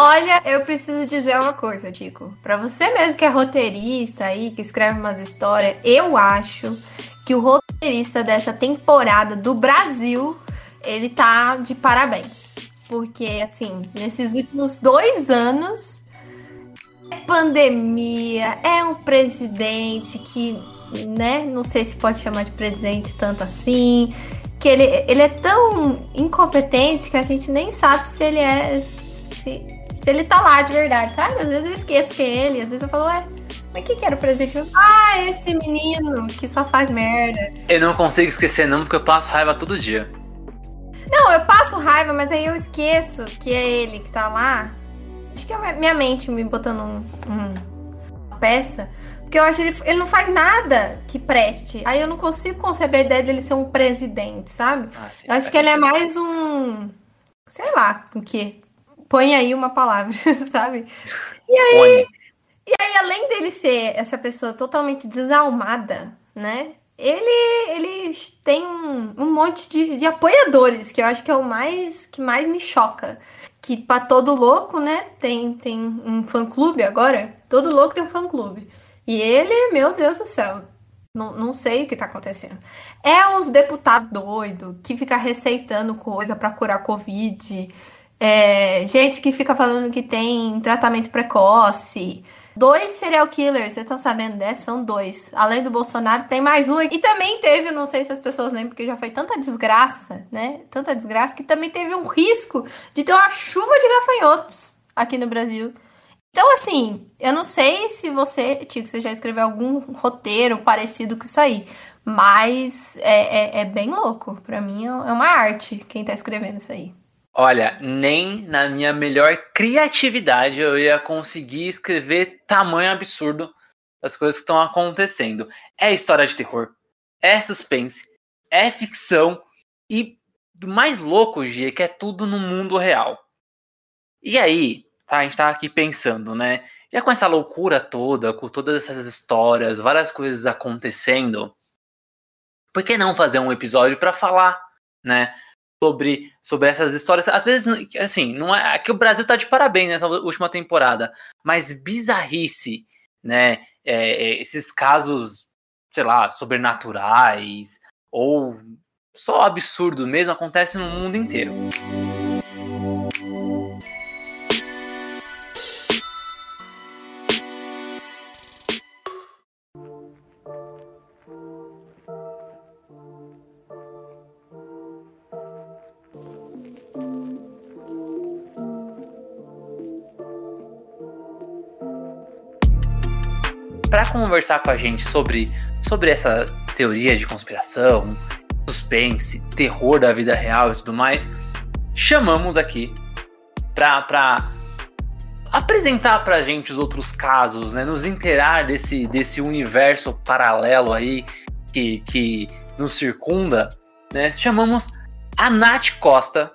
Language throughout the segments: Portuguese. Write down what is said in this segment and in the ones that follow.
Olha, eu preciso dizer uma coisa, Tico. Para você mesmo que é roteirista aí, que escreve umas histórias, eu acho que o roteirista dessa temporada do Brasil, ele tá de parabéns. Porque, assim, nesses últimos dois anos, é pandemia, é um presidente que, né, não sei se pode chamar de presidente tanto assim, que ele, ele é tão incompetente que a gente nem sabe se ele é. Se, se ele tá lá de verdade, sabe? Às vezes eu esqueço que é ele, às vezes eu falo, ué, mas que que era o presente? Ah, esse menino que só faz merda. Eu não consigo esquecer não, porque eu passo raiva todo dia. Não, eu passo raiva, mas aí eu esqueço que é ele que tá lá. Acho que é minha mente me botando um, um, uma peça. Porque eu acho que ele, ele não faz nada que preste. Aí eu não consigo conceber a ideia dele ser um presidente, sabe? Ah, sim, eu acho que ele é mais um. Sei lá, o quê? Põe aí uma palavra, sabe? E aí, e aí, além dele ser essa pessoa totalmente desalmada, né? Ele, ele tem um, um monte de, de apoiadores, que eu acho que é o mais que mais me choca. Que para todo louco, né? Tem, tem um fã-clube agora. Todo louco tem um fã-clube. E ele, meu Deus do céu, não, não sei o que tá acontecendo. É os deputados doidos que fica receitando coisa para curar Covid. É, gente que fica falando que tem tratamento precoce. Dois serial killers, vocês estão sabendo dessa? São dois. Além do Bolsonaro, tem mais um. E também teve, não sei se as pessoas lembram, porque já foi tanta desgraça, né? Tanta desgraça, que também teve um risco de ter uma chuva de gafanhotos aqui no Brasil. Então, assim, eu não sei se você, Tico, você já escreveu algum roteiro parecido com isso aí. Mas é, é, é bem louco. Para mim é uma arte quem tá escrevendo isso aí. Olha, nem na minha melhor criatividade eu ia conseguir escrever tamanho absurdo das coisas que estão acontecendo. É história de terror, é suspense, é ficção e do mais louco, Gia, que é tudo no mundo real. E aí, tá, a gente tá aqui pensando, né? Já com essa loucura toda, com todas essas histórias, várias coisas acontecendo, por que não fazer um episódio para falar, né? Sobre, sobre essas histórias. Às vezes, assim, não é, é que o Brasil tá de parabéns nessa última temporada, mas bizarrice, né? É, é, esses casos, sei lá, sobrenaturais ou só absurdo mesmo acontece no mundo inteiro. Conversar com a gente sobre, sobre essa teoria de conspiração, suspense, terror da vida real e tudo mais, chamamos aqui para apresentar para a gente os outros casos, né, nos inteirar desse, desse universo paralelo aí que, que nos circunda, né, chamamos a Nath Costa,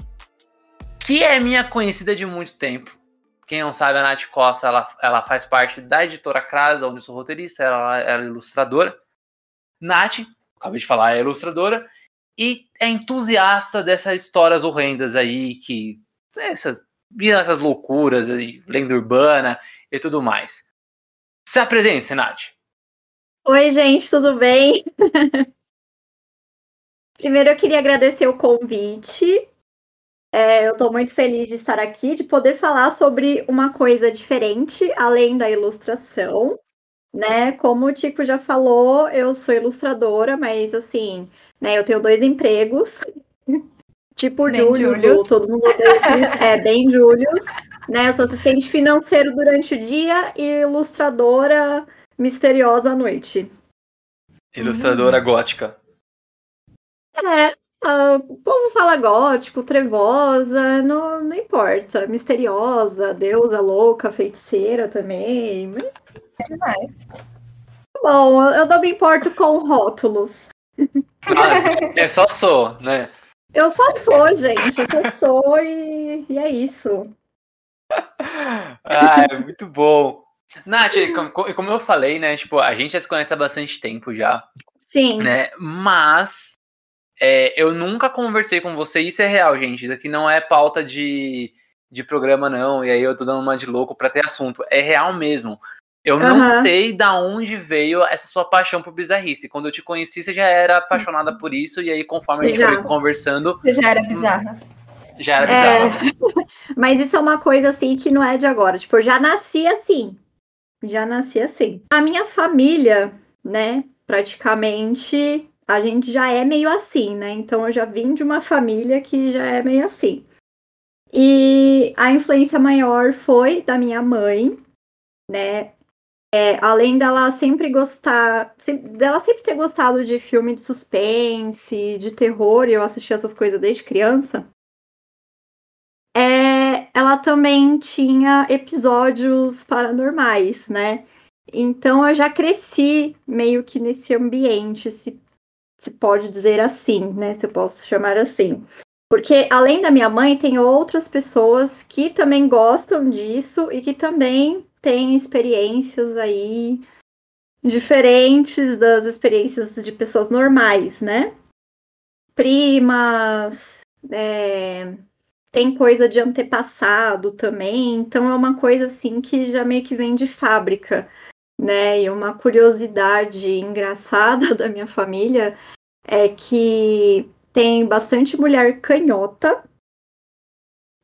que é minha conhecida de muito tempo. Quem não sabe, a Nath Costa ela, ela faz parte da editora Crasa, onde eu sou roteirista, ela, ela é ilustradora. Nath, acabei de falar, é ilustradora e é entusiasta dessas histórias horrendas aí, que essas, essas loucuras aí, lenda urbana e tudo mais. Se apresente, Nath. Oi, gente, tudo bem? Primeiro eu queria agradecer o convite é, eu estou muito feliz de estar aqui, de poder falar sobre uma coisa diferente, além da ilustração, né? Como o Tico já falou, eu sou ilustradora, mas assim, né? Eu tenho dois empregos, tipo Julius, todo mundo é bem Julius, né? Eu sou assistente financeiro durante o dia e ilustradora misteriosa à noite. Ilustradora hum. gótica. É, Ah, o povo fala gótico, trevosa, não, não importa. Misteriosa, deusa louca, feiticeira também. É demais. Bom, eu não me importo com rótulos. Ah, eu só sou, né? Eu só sou, gente. Eu só sou e, e é isso. Ah, é muito bom. Nath, como, como eu falei, né? Tipo, a gente já se conhece há bastante tempo já, Sim. né? Mas é, eu nunca conversei com você, isso é real, gente. Isso aqui não é pauta de, de programa, não. E aí eu tô dando uma de louco pra ter assunto. É real mesmo. Eu não Aham. sei da onde veio essa sua paixão por bizarrice. Quando eu te conheci, você já era apaixonada por isso, e aí, conforme a gente Já. foi conversando, Você já era bizarra. já era É. bizarro. Mas isso é uma coisa assim que não é de agora. Tipo, eu já nasci assim. Já nasci assim. A minha família, né, praticamente, a gente já é meio assim, né? Então eu já vim de uma família que já é meio assim. E a influência maior foi da minha mãe, né? É, além dela sempre gostar, sem- dela sempre ter gostado de filme de suspense, de terror, e eu assisti essas coisas desde criança. É, ela também tinha episódios paranormais, né? Então eu já cresci meio que nesse ambiente, se, se pode dizer assim, né? Se eu posso chamar assim. Porque além da minha mãe, tem outras pessoas que também gostam disso e que também têm experiências aí diferentes das experiências de pessoas normais, né? Primas, é, tem coisa de antepassado também, então é uma coisa assim que já meio que vem de fábrica, né? E uma curiosidade engraçada da minha família é que tem bastante mulher canhota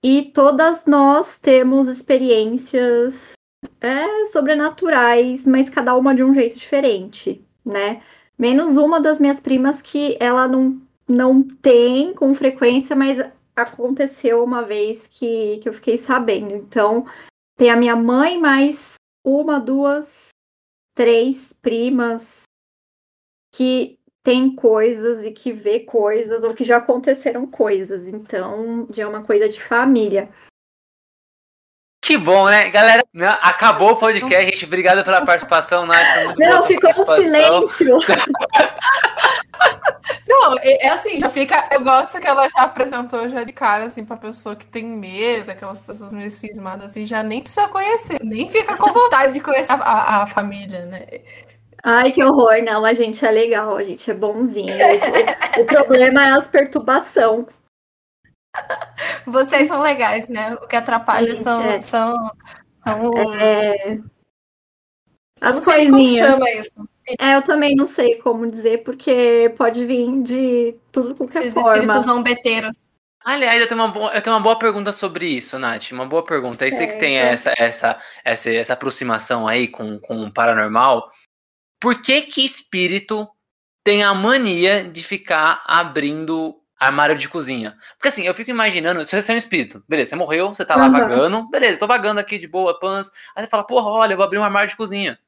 e todas nós temos experiências é, sobrenaturais, mas cada uma de um jeito diferente, né? Menos uma das minhas primas que ela não, não tem com frequência, mas aconteceu uma vez que, que eu fiquei sabendo. Então, tem a minha mãe, mais uma, duas, três primas que tem coisas e que vê coisas ou que já aconteceram coisas. Então, já é uma coisa de família. Que bom, né? Galera, né, acabou o podcast, gente. Obrigado pela participação, Nath. Foi muito Não, ficou um silêncio. Não, é, é assim, já fica. Eu gosto que ela já apresentou já de cara, assim, pra pessoa que tem medo, aquelas pessoas meio cismadas, assim, já nem precisa conhecer, nem fica com vontade de conhecer a, a- a família, né? Ai, que horror. Não, a gente é legal, a gente é bonzinho. O, o problema é as perturbações. Vocês são legais, né? O que atrapalha Gente, são, é. são, são os. É... As não sei nem como coisinhas. chama isso. É, eu também não sei como dizer, porque pode vir de tudo qualquer Esses forma. espíritos zombeteiros. Aliás, eu tenho, uma boa, eu tenho uma boa pergunta sobre isso, Nath. Uma boa pergunta. Eu sei que tem essa, essa, essa, essa aproximação aí com, com o paranormal. Por que que espírito tem a mania de ficar abrindo armário de cozinha? Porque assim, eu fico imaginando, se você é um espírito, beleza, você morreu, você tá lá Aham. vagando, beleza, tô vagando aqui de boa, pans. Aí você fala, porra, olha, eu vou abrir um armário de cozinha.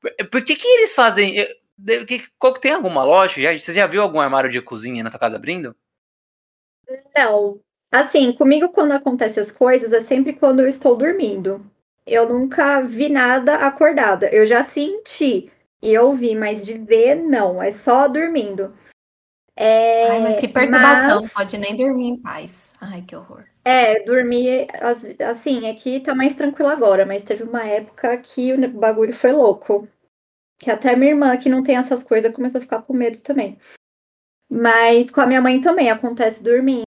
Por, por que que eles fazem... eu- de- que- Qual que tem alguma lógica? Já, você já viu algum armário de cozinha na tua casa abrindo? Não, assim, comigo quando acontecem as coisas é sempre quando eu estou dormindo. Eu nunca vi nada acordada. Eu já senti e ouvi, mas de ver, não. É só dormindo. É, Ai, mas que perturbação. mas- Pode nem dormir em paz. Ai, que horror. É, dormir, as- assim, aqui tá mais tranquilo agora, mas teve uma época que o bagulho foi louco. Que até minha irmã, que não tem essas coisas, começou a ficar com medo também. Mas com a minha mãe também acontece dormindo.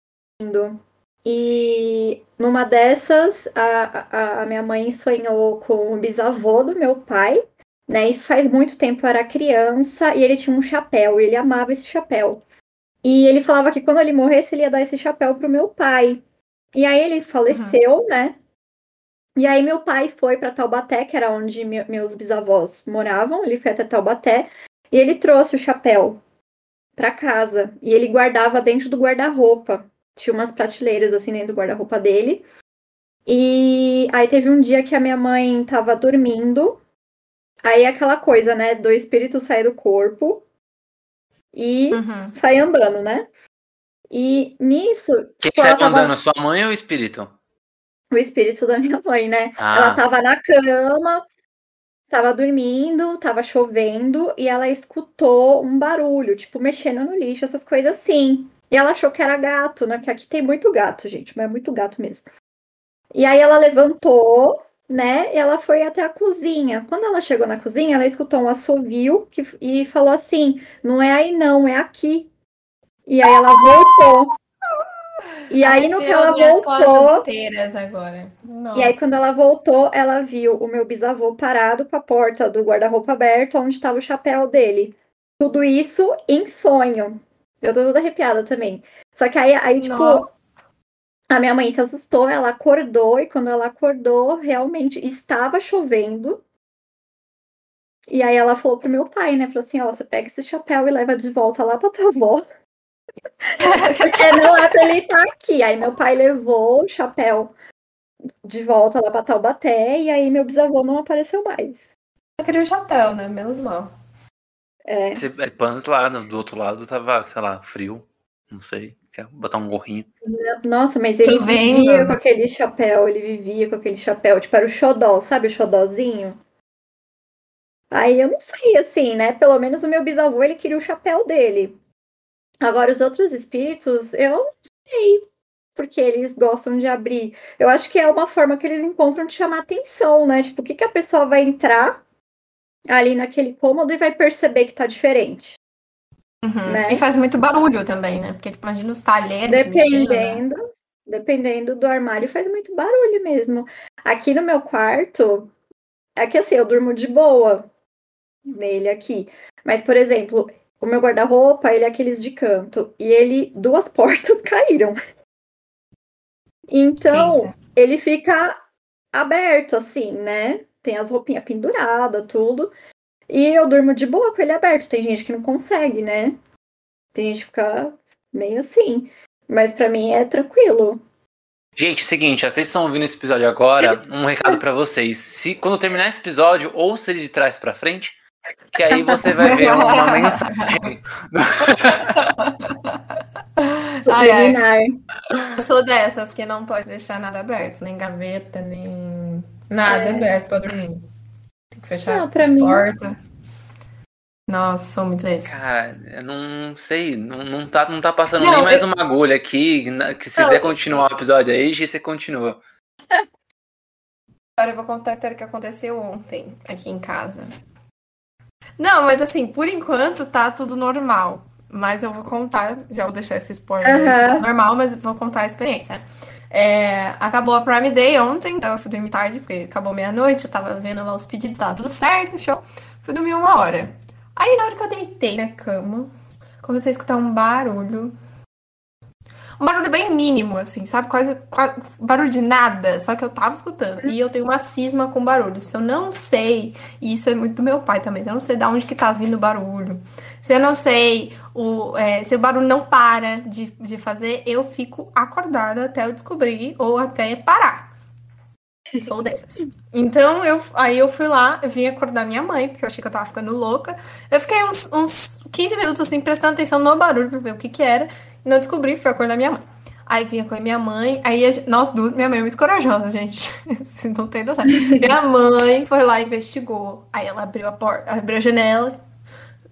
E numa dessas, a, a, a minha mãe sonhou com o bisavô do meu pai, né? Isso faz muito tempo, eu era criança, e ele tinha um chapéu, e ele amava esse chapéu. E ele falava que quando ele morresse, ele ia dar esse chapéu pro meu pai. E aí ele faleceu, né? E aí meu pai foi para Taubaté, que era onde me- meus bisavós moravam. Ele foi até Taubaté e ele trouxe o chapéu para casa e ele guardava dentro do guarda-roupa. Tinha umas prateleiras assim dentro do guarda-roupa dele. E aí teve um dia que a minha mãe tava dormindo. Aí aquela coisa, né, do espírito sair do corpo. E Uhum. sai andando, né? E nisso, Quem tipo, saiu tava- andando, sua mãe ou o espírito? o espírito da minha mãe, né? Ah. Ela tava na cama, tava dormindo, tava chovendo e ela escutou um barulho, tipo mexendo no lixo, essas coisas assim. E ela achou que era gato, né? Porque aqui tem muito gato, gente, mas é muito gato mesmo. E aí ela levantou, né? Ela foi até a cozinha. Quando ela chegou na cozinha, ela escutou um assovio que, e falou assim: não é aí não, é aqui. E aí ela voltou. E aí no que ela voltou, e aí, quando ela voltou, ela viu o meu bisavô parado com a porta do guarda-roupa aberta, onde estava o chapéu dele. Tudo isso em sonho. Eu tô toda arrepiada também. Só que aí, aí tipo, Nossa. A minha mãe se assustou, ela acordou, e quando ela acordou, realmente estava chovendo. E aí ela falou pro meu pai, né? Falou assim, ó, você pega esse chapéu e leva de volta lá pra tua avó. Porque não é pra ele estar aqui. Aí meu pai levou o chapéu de volta lá pra Taubaté, e aí meu bisavô não apareceu mais. Eu queria o chapéu, né? Menos mal. É, é, Pans lá do outro lado tava, sei lá, frio. Não sei. Quer botar um gorrinho. nossa, mas ele Tô vendo. vivia com aquele chapéu, ele vivia com aquele chapéu, tipo, era o xodó, sabe o xodózinho? Aí eu não sei, assim, né? Pelo menos o meu bisavô, ele queria o chapéu dele. Agora, os outros espíritos, eu não sei porque eles gostam de abrir. Eu acho que é uma forma que eles encontram de chamar atenção, né? Tipo, o que, que a pessoa vai entrar ali naquele cômodo e vai perceber que tá diferente. Uhum. Né? E faz muito barulho também, né? Porque, tipo, imagina os talheres mexendo, né? Dependendo, dependendo do armário, faz muito barulho mesmo. Aqui no meu quarto, é que assim, eu durmo de boa nele aqui. Mas, por exemplo, o meu guarda-roupa, ele é aqueles de canto. E ele, duas portas caíram. Então, Eita. ele fica aberto, assim, né? Tem as roupinhas penduradas, tudo. E eu durmo de boa com ele aberto. Tem gente que não consegue, né? Tem gente que fica meio assim. Mas pra mim é tranquilo. Gente, seguinte, ó, vocês estão ouvindo esse episódio agora, um recado pra vocês. Se quando terminar esse episódio, ouça ele de trás pra frente, que aí você vai ver uma mensagem. Ai, ai. Subliminar. Eu sou dessas que não pode deixar nada aberto, nem gaveta, nem nada É. aberto pra dormir. Tem que fechar Não, pra as mim- portas. Nossa, são muito esses. Cara, eu não sei, não, não, tá, não tá passando Não, nem mais eu- uma agulha aqui. na- Que se Não, quiser eu- continuar o episódio aí, você continua. Agora eu vou contar a história que aconteceu ontem aqui em casa. Não, mas assim, por enquanto tá tudo normal. Mas eu vou contar, já vou deixar esse spoiler Aham. normal, mas vou contar a experiência. É, acabou a Prime Day ontem, então eu fui dormir tarde, porque acabou meia-noite, eu tava vendo lá os pedidos, tava tudo certo, show. Fui dormir uma hora. Aí na hora que eu deitei na cama, comecei a escutar um barulho. Um barulho bem mínimo, assim, sabe? Quase, quase barulho de nada, só que eu tava escutando. E eu tenho uma cisma com barulho. Se eu não sei, e isso é muito do meu pai também, se eu não sei de onde que tá vindo o barulho, se eu não sei, o, é, se o barulho não para de, de fazer, eu fico acordada até eu descobrir ou até parar. Sou dessas. Então, eu, aí eu fui lá, eu vim acordar minha mãe, porque eu achei que eu tava ficando louca. Eu fiquei uns, uns 15 minutos assim, prestando atenção no barulho pra ver o que que era. E não descobri, fui acordar minha mãe. Aí vinha com a minha mãe, aí a nós duas, minha mãe é muito corajosa, gente. Vocês não tem noção. Minha mãe foi lá e investigou. Aí ela abriu a porta, abriu a janela.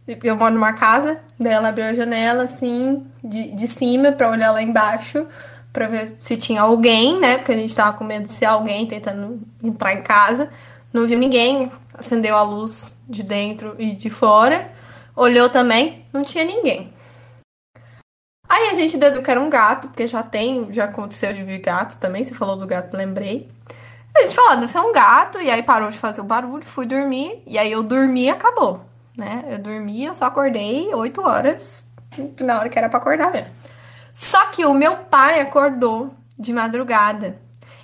Eu moro numa casa, daí ela abriu a janela assim, de, de cima, pra olhar lá embaixo, pra ver se tinha alguém, né? Porque a gente tava com medo de ser alguém tentando entrar em casa. Não viu ninguém, acendeu a luz de dentro e de fora. Olhou também, não tinha ninguém. Aí a gente deduziu que era um gato, porque já tem, já aconteceu de vir gato também. Você falou do gato, lembrei. A gente falou, ah, deve ser um gato, e aí parou de fazer o barulho, fui dormir, e aí eu dormi e acabou, né? Eu dormi, eu só acordei 8 horas, na hora que era pra acordar mesmo. Só que o meu pai acordou de madrugada,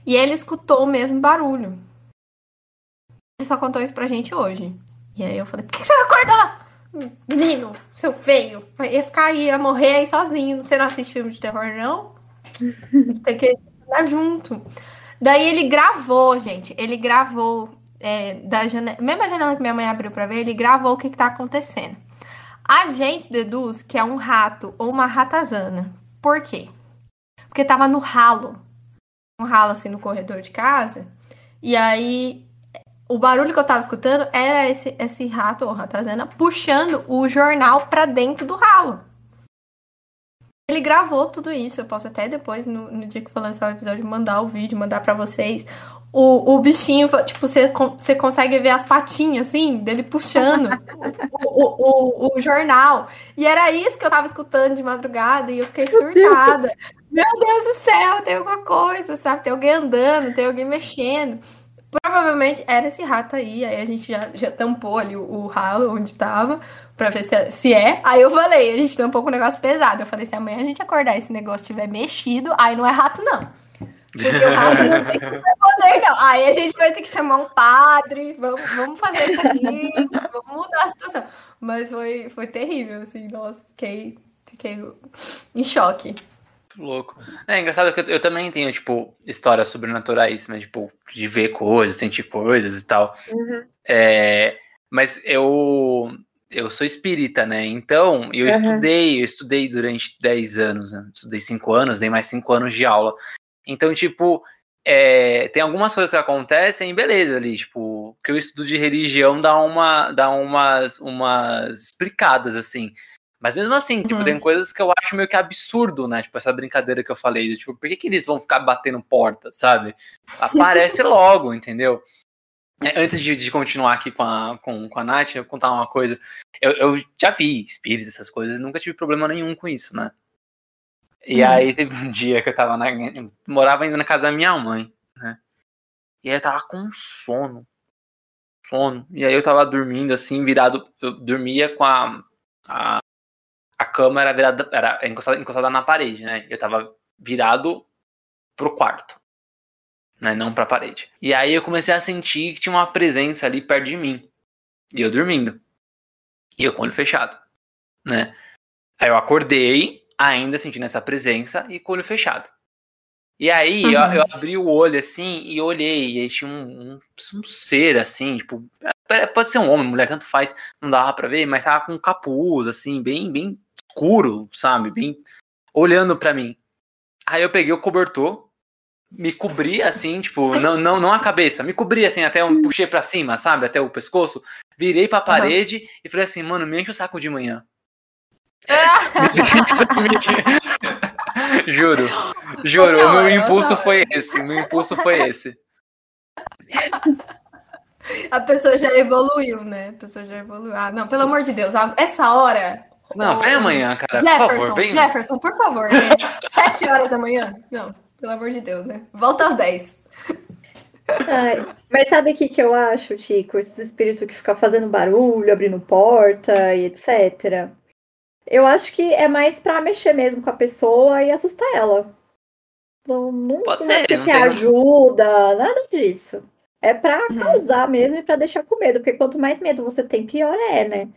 e ele escutou o mesmo barulho. Ele só contou isso pra gente hoje. E aí eu falei, por que você não acordou? Menino, seu feio, ia ficar aí, ia morrer aí sozinho. Você não assiste filme de terror, não? Tem que andar junto. Daí ele gravou, gente. Ele gravou é, da janela. Mesma janela que minha mãe abriu pra ver, ele gravou o que, que tá acontecendo. A gente deduz que é um rato ou uma ratazana. Por quê? Porque tava no ralo. Um ralo assim no corredor de casa. E aí o barulho que eu tava escutando era esse, esse rato ou ratazana puxando o jornal pra dentro do ralo. Ele gravou tudo isso. Eu posso até depois, no, no dia que for lançar o episódio, mandar o vídeo, mandar pra vocês. O, o bichinho, tipo, você, você consegue ver as patinhas, assim, dele puxando o, o, o, jornal. E era isso que eu tava escutando de madrugada e eu fiquei surtada. Meu Deus do céu, tem alguma coisa, sabe? Tem alguém andando, tem alguém mexendo. Provavelmente era esse rato aí, aí a gente já, já tampou ali o, o ralo onde tava, pra ver se, se é. Aí eu falei, a gente tampou com um negócio pesado. Eu falei, se amanhã a gente acordar e esse negócio tiver mexido, aí não é rato, não. Porque o rato não tem poder, não. Aí a gente vai ter que chamar um padre, vamos, vamos fazer isso aqui, vamos mudar a situação. Mas foi, foi terrível, assim, nossa, fiquei, fiquei em choque louco. É engraçado que eu, eu, também tenho, tipo, histórias sobrenaturais, mas, tipo, de ver coisas, sentir coisas e tal. Uhum. É, mas eu eu sou espírita, né? Então, eu uhum. estudei, eu estudei durante 10 anos, né? Estudei 5 anos, dei mais 5 anos de aula. Então, tipo, é, tem algumas coisas que acontecem, beleza, ali, tipo, que eu estudo de religião dá uma dá umas umas explicadas assim. Mas mesmo assim, tipo, uhum. tem coisas que eu acho meio que absurdo, né? Tipo, essa brincadeira que eu falei, tipo, por que, que eles vão ficar batendo porta, sabe? Aparece logo, entendeu? É, antes de, de, continuar aqui com a, com, com a Nath, eu vou contar uma coisa. Eu, eu já vi espíritos, essas coisas, nunca tive problema nenhum com isso, né? E uhum. aí teve um dia que eu tava na. Eu morava ainda na casa da minha mãe, né? E aí eu tava com sono. Sono. E aí eu tava dormindo assim, virado. Eu dormia com a, a a cama era virada, era encostada, encostada na parede, né? Eu tava virado pro quarto, né? Não pra parede. E aí eu comecei a sentir que tinha uma presença ali perto de mim. E eu dormindo. E eu com o olho fechado, né? Aí eu acordei, ainda sentindo essa presença e com o olho fechado. E aí uhum. eu, eu, abri o olho assim e olhei, e aí tinha um, um, um, ser assim, tipo, pode ser um homem, mulher, tanto faz, não dava pra ver, mas tava com um capuz, assim, bem, bem escuro, sabe? Bem olhando para mim. Aí eu peguei o cobertor, me cobri assim, tipo, não, não, não a cabeça, me cobri assim, até eu puxei para cima, sabe? Até o pescoço, virei pra parede uhum. e falei assim, mano, me enche o saco de manhã. juro, juro, o meu impulso foi esse, o meu impulso foi esse. A pessoa já evoluiu, né? A pessoa já evoluiu. Ah, não, pelo amor de Deus, essa hora não, vem amanhã, cara. Jefferson, por favor, vem. Jefferson, por favor. Né? Sete horas da manhã? Não, pelo amor de Deus, né? Volta às dez. Ai, mas sabe o que, que eu acho, Tico? Esse espírito que fica fazendo barulho, abrindo porta e etc. Eu acho que é mais pra mexer mesmo com a pessoa e assustar ela. Não, não, Pode não é ser, é que ajuda, nada disso. É pra uhum. causar mesmo e pra deixar com medo, porque quanto mais medo você tem, pior é, né?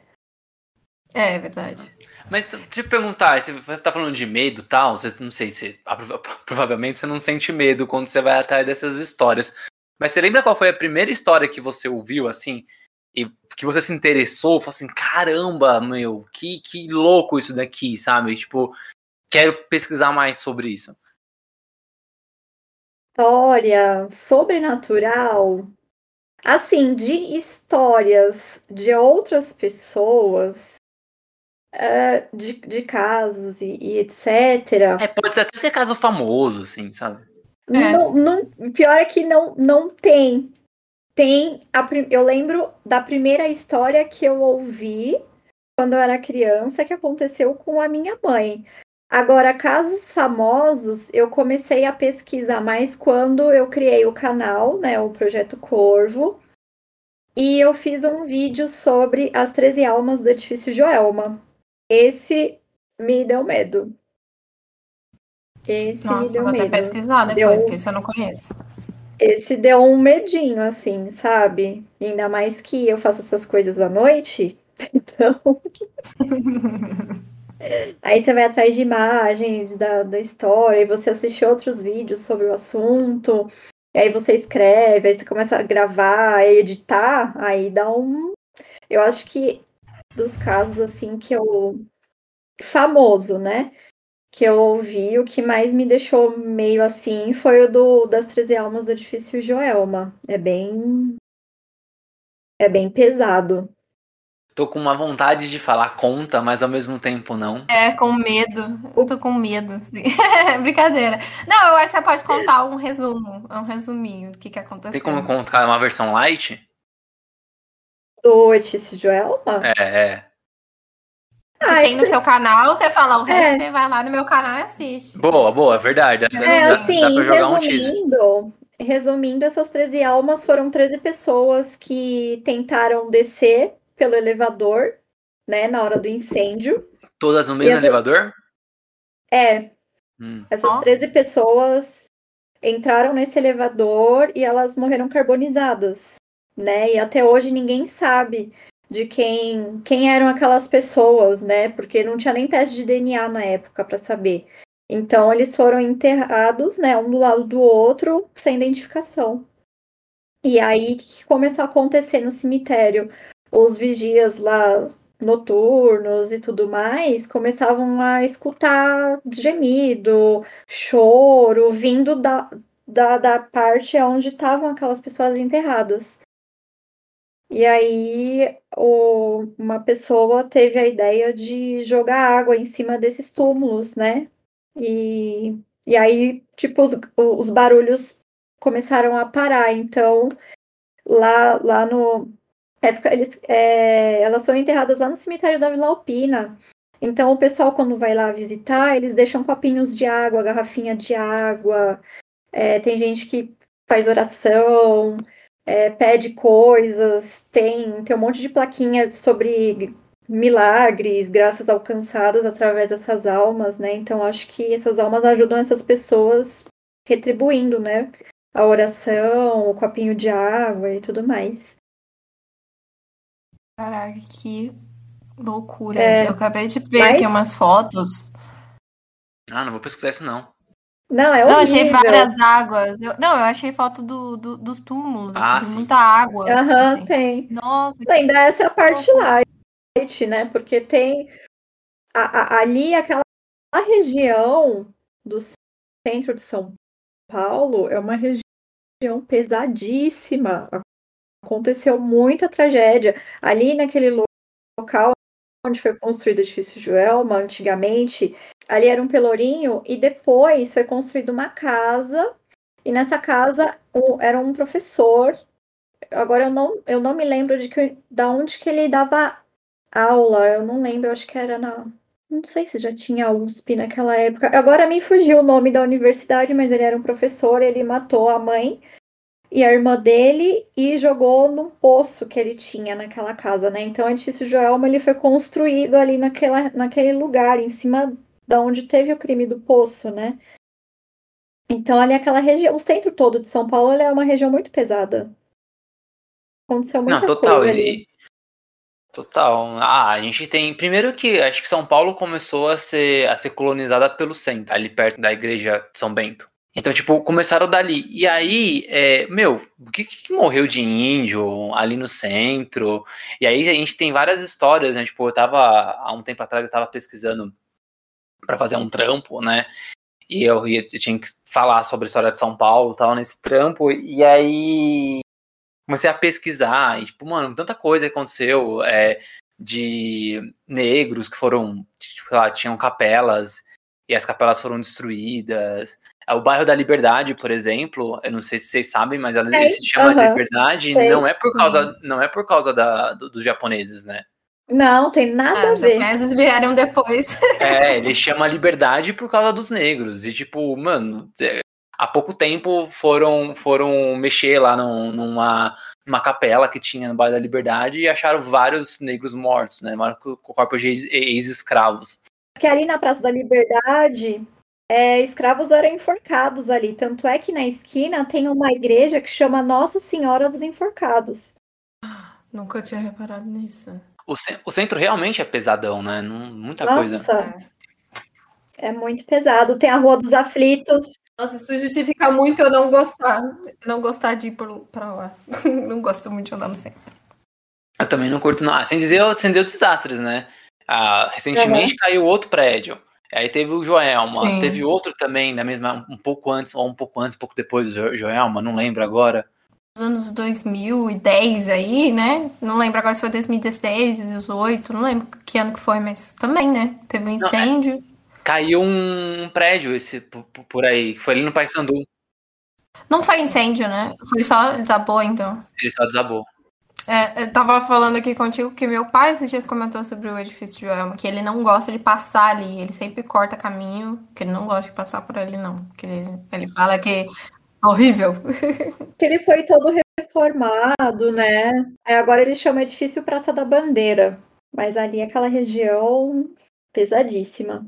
É, é verdade. Mas te perguntar, você tá falando de medo e tal, você não sei se provavelmente você não sente medo quando você vai atrás dessas histórias. Mas você lembra qual foi a primeira história que você ouviu assim que você se interessou, falou assim, caramba, meu, que que louco isso daqui, sabe? Tipo, quero pesquisar mais sobre isso. História sobrenatural, assim, de histórias de outras pessoas, uh, de, de casos e, e, etc. É, pode até ser caso famoso, assim, sabe? Não, não, pior é que não, não tem. Tem. A, eu lembro da primeira história que eu ouvi quando eu era criança que aconteceu com a minha mãe. Agora, casos famosos, eu comecei a pesquisar mais quando eu criei o canal, né, o Projeto Corvo, e eu fiz um vídeo sobre as 13 almas do edifício Joelma. Esse me deu medo. Esse Nossa, me deu vou medo. Até pesquisar depois, deu... que esse eu não conheço. Esse deu um medinho, assim, sabe? Ainda mais que eu faço essas coisas à noite. Então. Aí você vai atrás de imagem da, da história, e você assiste outros vídeos sobre o assunto, e aí você escreve, aí você começa a gravar, editar, aí dá um. Eu acho que dos casos assim que eu famoso, né? Que eu ouvi, o que mais me deixou meio assim foi o do das 13 almas do edifício Joelma. É bem é bem pesado. Tô com uma vontade de falar conta, mas ao mesmo tempo não. É, com medo. Eu tô com medo. sim. Brincadeira. Não, eu acho que você pode contar um resumo, um resuminho do que, que aconteceu. Tem como contar uma versão light? Do edifício Joelma? É, é. Se Ah, tem no seu canal, você fala, o resto É. você vai lá no meu canal e assiste. Boa, boa, é verdade. Dá, É, dá- assim, dá pra jogar um resumindo, resumindo, essas 13 almas foram 13 pessoas que tentaram descer pelo elevador, né, na hora do incêndio. Todas no mesmo elevador? É, Hum. essas Ó. 13 pessoas entraram nesse elevador e elas morreram carbonizadas, né? E até hoje ninguém sabe de quem, quem eram aquelas pessoas, né? Porque não tinha nem teste de DNA na época para saber. Então eles foram enterrados, né, um do lado do outro, sem identificação. E aí o que começou a acontecer no cemitério? Os vigias lá noturnos e tudo mais começavam a escutar gemido, choro, vindo da, da, da parte onde estavam aquelas pessoas enterradas. E aí o- uma pessoa teve a ideia de jogar água em cima desses túmulos, né? E, e aí, tipo, os, os barulhos começaram a parar. Então, lá, lá no. é, eles, é, elas foram enterradas lá no cemitério da Vila Alpina. Então, o pessoal, quando vai lá visitar, eles deixam copinhos de água, garrafinha de água. É, tem gente que faz oração, é, pede coisas, tem, tem um monte de plaquinhas sobre milagres, graças alcançadas através dessas almas, né? Então, acho que essas almas ajudam essas pessoas retribuindo, né? A oração, o copinho de água e tudo mais. Caraca, que loucura. É, eu acabei de ver mas- aqui umas fotos. Ah, não vou pesquisar isso não. Não, é Não, eu achei horrível. várias águas. Eu- não, eu achei foto do, do- dos túmulos, Ah, assim, tem sim. muita água. Aham, assim. tem. Nossa, Ainda essa é a parte light, né? Porque tem a- a- ali aquela região do centro de São Paulo é uma região pesadíssima. Aconteceu muita tragédia. Ali naquele lo- local onde foi construído o edifício Joelma, antigamente, ali era um pelourinho e depois foi construída uma casa. E nessa casa o- era um professor agora eu não, eu não me lembro de que, da onde que ele dava aula. Eu não lembro, acho que era na. Não sei se já tinha USP naquela época. Agora me fugiu o nome da universidade, mas ele era um professor, ele matou a mãe e a irmã dele e jogou num poço que ele tinha naquela casa, né? Então o edifício Joelma ele foi construído ali naquela, naquele lugar, em cima da onde teve o crime do poço, né? Então ali aquela região, o centro todo de São Paulo é uma região muito pesada. Aconteceu muita Não, total. coisa ali. Ele... Total. Ah, a gente tem. Primeiro que acho que São Paulo começou a ser, a ser colonizada pelo centro, ali perto da igreja de São Bento. Então, tipo, começaram dali. E aí, é, meu, o que, que morreu de índio ali no centro? E aí a gente tem várias histórias, né? Tipo, eu tava, há um tempo atrás, eu tava pesquisando pra fazer um trampo, né? E eu, ia- eu tinha que falar sobre a história de São Paulo tal, nesse trampo. E aí comecei a pesquisar, e tipo, mano, tanta coisa aconteceu é, de negros que foram, tipo, lá, tinham capelas e as capelas foram destruídas. É, O bairro da Liberdade, por exemplo, eu não sei se vocês sabem, mas ele se chama aham, Liberdade sei. não é por causa, não é por causa da, do- dos japoneses, né? Não, tem nada Ah, a os ver. japoneses vieram depois. É, ele chama Liberdade por causa dos negros. E, tipo, mano, é, há pouco tempo foram, foram mexer lá num- numa, numa capela que tinha no bairro da Liberdade e acharam vários negros mortos, né? Com corpos de ex- ex-escravos. Porque ali na Praça da Liberdade, é, escravos eram enforcados ali. Tanto é que na esquina tem uma igreja que chama Nossa Senhora dos Enforcados. Nunca tinha reparado nisso. O, ce- o centro realmente é pesadão, né? Não- muita coisa. Nossa, é muito pesado. Tem a Rua dos Aflitos. Nossa, isso justifica muito eu não gostar. Não gostar de ir pra lá. Não gosto muito de andar no centro. Eu também não curto, não. Ah, sem dizer, sem dizer desastres, né? Ah, recentemente caiu outro prédio. Aí teve o Joelma, Sim. teve outro também, na mesma, um pouco antes, ou um pouco antes, um pouco depois do Jo- Joelma, não lembro agora. Nos anos 2010 aí, né? Não lembro agora se foi 2016, 2018, não lembro que ano que foi, mas também, né? Teve um é. incêndio. Caiu um, prédio esse por, aí, que foi ali no Paissandu. Não foi incêndio, né? Foi só desabou, então. Ele só desabou. É, eu tava falando aqui contigo que meu pai esses dias comentou sobre o edifício de Joelma, que ele não gosta de passar ali, ele sempre corta caminho, que ele não gosta de passar por ali, não. Que ele, ele fala que é horrível. Que ele foi todo reformado, né? Aí agora ele chama edifício Praça da Bandeira. Mas ali aquela região pesadíssima.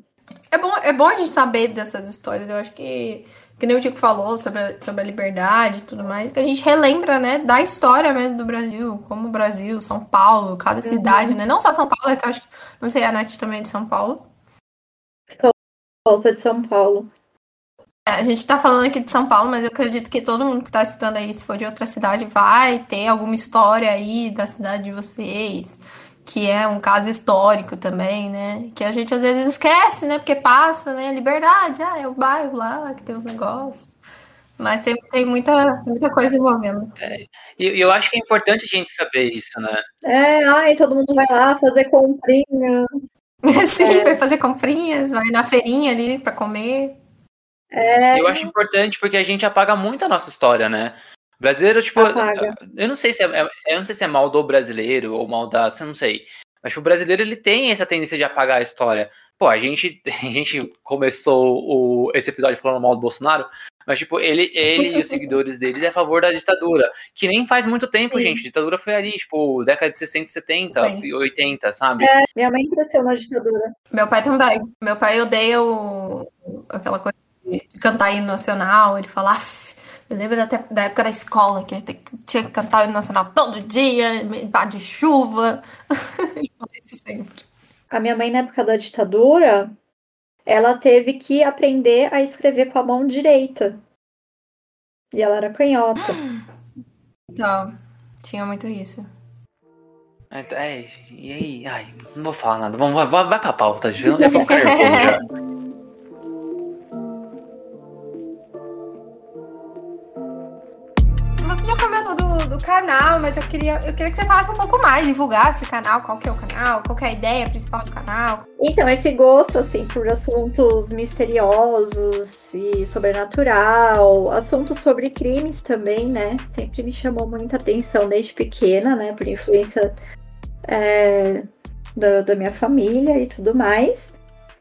É bom, é bom a gente saber dessas histórias. Eu acho que, que nem o Tico falou sobre a, sobre a liberdade e tudo mais, que a gente relembra, né, da história mesmo do Brasil, como o Brasil, São Paulo, cada cidade, né? Não só São Paulo, é que eu acho que, não sei, a Nath também é de São Paulo. Volta de São Paulo. É, A gente tá falando aqui de São Paulo, mas eu acredito que todo mundo que tá escutando aí, se for de outra cidade, vai ter alguma história aí da cidade de vocês, que é um caso histórico também, né? Que a gente às vezes esquece, né? Porque passa, né? Liberdade, ah, é o bairro lá que tem os negócios. Mas tem, tem muita, muita coisa envolvendo. E e eu acho que é importante a gente saber isso, né? É, ai, todo mundo vai lá fazer comprinhas. Sim, vai fazer comprinhas, vai na feirinha ali pra comer. É, Eu acho importante porque a gente apaga muito a nossa história, né? O brasileiro, tipo, Apaga. eu não sei se é, é- eu não sei se é mal do brasileiro ou mal da, eu não sei. Mas tipo, o brasileiro ele tem essa tendência de apagar a história. Pô, a gente, a gente começou o, esse episódio falando mal do Bolsonaro, mas tipo, ele, ele e os seguidores dele é a favor da ditadura, que nem faz muito tempo, Sim. gente. A ditadura foi ali, tipo, década de 60, 70, Sim. 80, sabe? minha mãe cresceu na ditadura. Meu pai também. Meu pai odeia o, aquela coisa cantar hino nacional. Ele fala, "Aff, eu lembro da, da época da escola, que tinha que cantar o hino nacional todo dia, de chuva. Ele fala isso sempre. A minha mãe, na época da ditadura, ela teve que aprender a escrever com a mão direita. E ela era canhota. Então, tinha muito isso. É, e aí? Ai, não vou falar nada. Vamos, vai, vai pra pauta, já, eu vou ficar nervoso já. do, canal, mas eu queria, eu queria que você falasse um pouco mais, divulgasse o canal, qual que é o canal, qual que é a ideia principal do canal. Então, esse gosto, assim, por assuntos misteriosos e sobrenatural, assuntos sobre crimes também, né? Sempre me chamou muita atenção desde pequena, né? Por influência é, da, da minha família e tudo mais.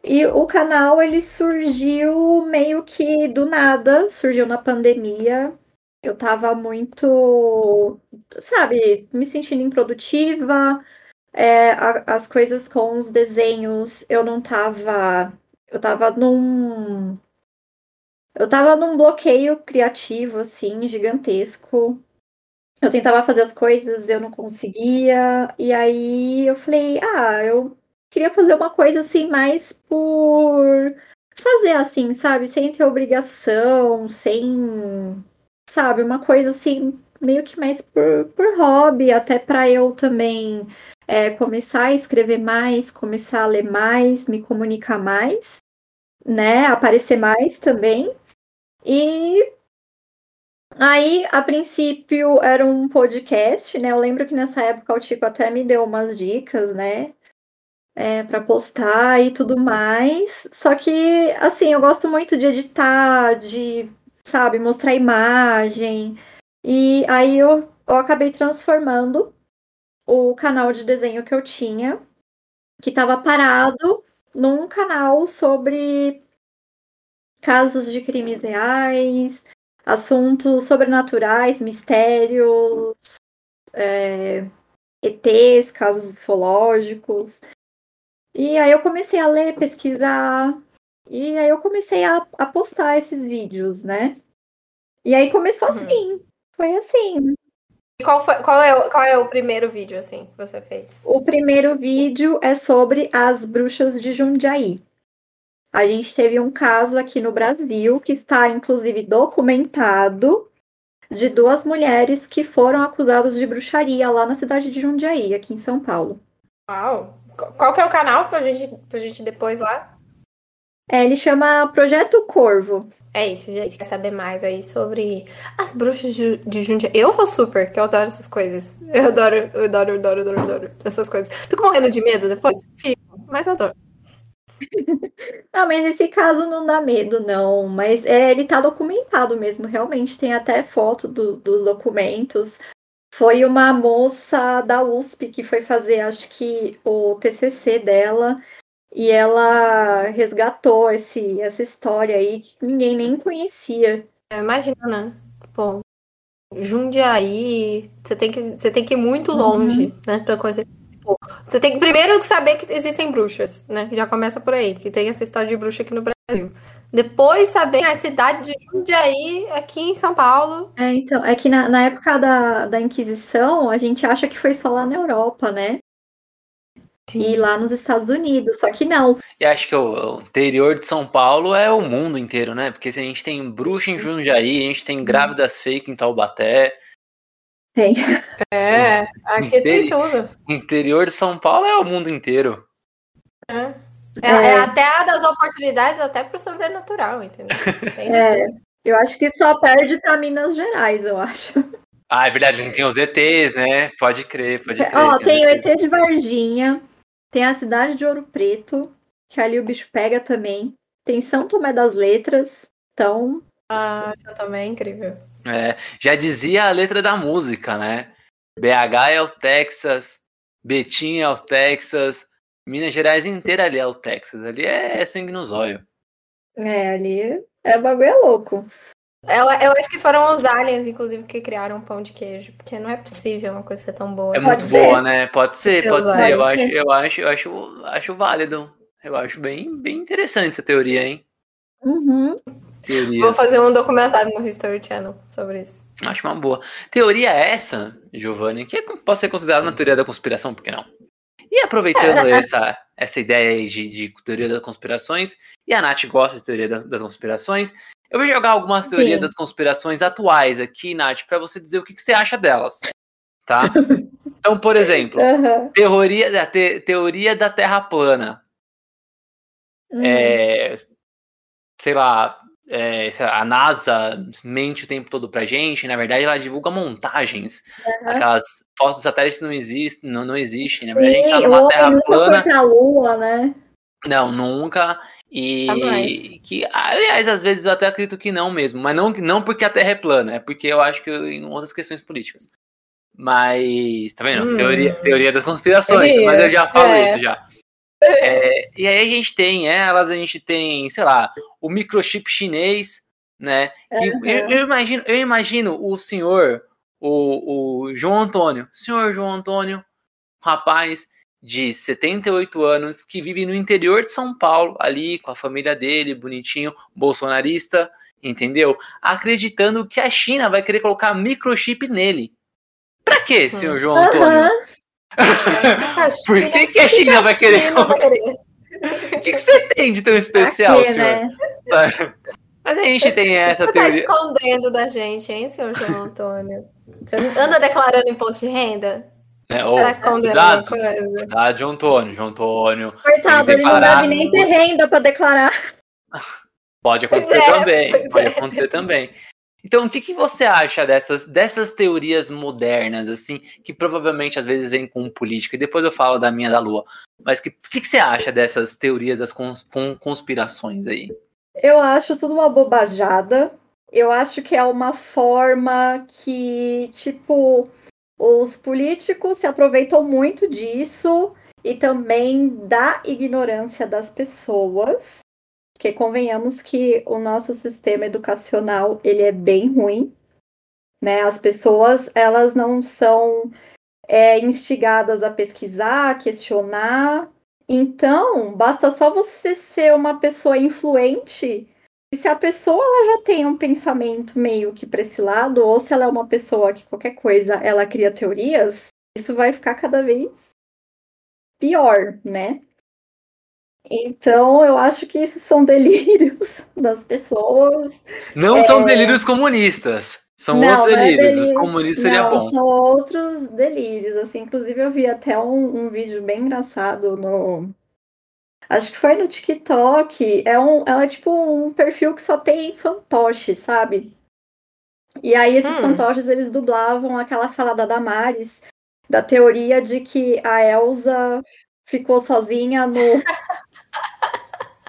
E o canal, ele surgiu meio que do nada, surgiu na pandemia. Eu tava muito, sabe, me sentindo improdutiva, é, a- as coisas com os desenhos, eu não tava. Eu tava num. Eu tava num bloqueio criativo, assim, gigantesco. Eu tentava fazer as coisas, eu não conseguia. E aí eu falei, ah, eu queria fazer uma coisa assim, mais por fazer assim, sabe? Sem ter obrigação, sem. Sabe? Uma coisa assim, meio que mais por, por hobby, até pra eu também é, começar a escrever mais, começar a ler mais, me comunicar mais, né? Aparecer mais também. E aí, a princípio, era um podcast, né? Eu lembro que nessa época o Tico até me deu umas dicas, né? É, para postar e tudo mais. Só que, assim, eu gosto muito de editar, de, sabe, mostrar imagem. E aí eu, eu acabei transformando o canal de desenho que eu tinha, que estava parado, num canal sobre casos de crimes reais, assuntos sobrenaturais, mistérios, é, ETs, casos ufológicos. E aí eu comecei a ler, pesquisar, e aí eu comecei a, a postar esses vídeos, né? E aí começou Uhum. assim, foi assim. E qual, foi, qual, é, o- qual é o primeiro vídeo, assim, que você fez? O primeiro vídeo é sobre as bruxas de Jundiaí. A gente teve um caso aqui no Brasil que está inclusive documentado de duas mulheres que foram acusadas de bruxaria lá na cidade de Jundiaí, aqui em São Paulo. Uau! Qual que é o canal pra gente, pra gente depois lá? É, ele chama Projeto Corvo. É isso, gente. Quer saber mais aí sobre as bruxas de, de Jundiaí? Eu vou super, que eu adoro essas coisas. Eu adoro, eu adoro, eu adoro, eu adoro, adoro essas coisas. Fico morrendo de medo depois? Fico, mas eu adoro. Ah, mas nesse caso não dá medo, não. Mas é, ele tá documentado mesmo, realmente. Tem até foto do- dos documentos. Foi uma moça da USP que foi fazer, acho que, o TCC dela. E ela resgatou esse, essa história aí que ninguém nem conhecia. Imagina, né? Pô, Jundiaí, você tem que, você tem que ir muito longe, né, pra coisa. Pô, você tem que primeiro saber que existem bruxas, né? Já começa por aí, que tem essa história de bruxa aqui no Brasil. Depois saber a cidade de Jundiaí, aqui em São Paulo. É, então, é que na, na época da, da Inquisição, a gente acha que foi só lá na Europa, né? E lá nos Estados Unidos, só que não. E acho que o, o interior de São Paulo é o mundo inteiro, né? Porque se a gente tem bruxa em Jundiaí, a gente tem grávidas fake em Taubaté. Tem. É, aqui tem tudo. Interior de São Paulo é o mundo inteiro. É, é, É. é até a das oportunidades, até pro sobrenatural, entendeu? É, tudo. eu acho que só perde para Minas Gerais, eu acho. Ah, é verdade, tem os ETs, né? Pode crer, pode crer. Ó, tem o ETs. ET de Varginha, tem a cidade de Ouro Preto, que ali o bicho pega também. Tem São Tomé das Letras, então. Ah, isso também é incrível. É, já dizia a letra da música, né? BH é o Texas, Betim é o Texas, Minas Gerais inteira ali é o Texas. Ali é sangue nos olhos. É, ali é o bagulho é louco. Eu, eu acho que foram os aliens, inclusive, que criaram o pão de queijo, porque não é possível uma coisa ser tão boa. É assim. muito Pode ser. boa, né? Pode ser, pode ser. Eu acho, eu acho, eu acho, acho válido. Eu acho bem, bem interessante essa teoria, hein? Uhum. Teoria. Vou fazer um documentário no History Channel sobre isso. Acho uma boa. Teoria essa, Giovanni, que é- pode ser considerada uma teoria da conspiração, por que não? E aproveitando essa, essa ideia aí de, de teoria das conspirações, e a Nath gosta de teoria das, das conspirações, eu vou jogar algumas teorias Sim. das conspirações atuais aqui, Nath, pra você dizer o que, que você acha delas. Tá? Então, por exemplo, Aham. teoria, da te- teoria da Terra plana. Uhum. É, sei lá, é, a NASA mente o tempo todo pra gente, na verdade ela divulga montagens. Aquelas fotos do satélite não existem, não, não existem. Na verdade, a gente tá numa Terra nunca plana. Lua, né? Não, nunca. E que, aliás, às vezes eu até acredito que não mesmo, mas não, não porque a Terra é plana, é porque eu acho que em outras questões políticas. Mas, tá vendo? Hum. Teoria, teoria das conspirações, Teoria, mas eu já falo é. isso já. É, e aí a gente tem elas, a gente tem, sei lá, o microchip chinês, né? Aham. eu, eu imagino, eu imagino o senhor, o, o João Antônio, senhor João Antônio, rapaz de 78 anos que vive no interior de São Paulo, ali com a família dele, bonitinho, bolsonarista, entendeu? Acreditando que a China vai querer colocar microchip nele. Pra quê, senhor João Antônio? Aham. Por que, que a China vai querer? O que, que você tem de tão especial, quê, senhor? né? Mas a gente tem essa você tá teoria. escondendo da gente, hein, senhor João Antônio? Você anda declarando imposto de renda? Né? Ô, Tá escondendo cuidado, alguma coisa? cuidado, João Antônio. João Antônio. Coitado, que ele não deve nem ter renda pra declarar. Pode acontecer é, também. Pode é. acontecer também. Então, o que, que você acha dessas, dessas teorias modernas, assim, que provavelmente às vezes vêm com política? E depois eu falo da minha da Lua. Mas que- o que, que você acha dessas teorias das cons- com- conspirações aí? Eu acho tudo uma bobajada. Eu acho que é uma forma que, tipo, os políticos se aproveitam muito disso e também da ignorância das pessoas. Porque convenhamos que o nosso sistema educacional, ele é bem ruim, né? As pessoas, elas não são é, instigadas a pesquisar, a questionar, então, basta só você ser uma pessoa influente. E se a pessoa ela já tem um pensamento meio que para esse lado, ou se ela é uma pessoa que qualquer coisa ela cria teorias, isso vai ficar cada vez pior, né? Então, eu acho que isso são delírios das pessoas. Não É. são delírios comunistas. São Não, outros é delírios. Os delírio. comunistas seria Não, bom. São outros delírios, assim. Inclusive, eu vi até um, um vídeo bem engraçado no. Acho que foi no TikTok. É um, é tipo um perfil que só tem fantoche, sabe? E aí esses Hum. fantoches eles dublavam aquela fala da Damares, da teoria de que a Elsa ficou sozinha no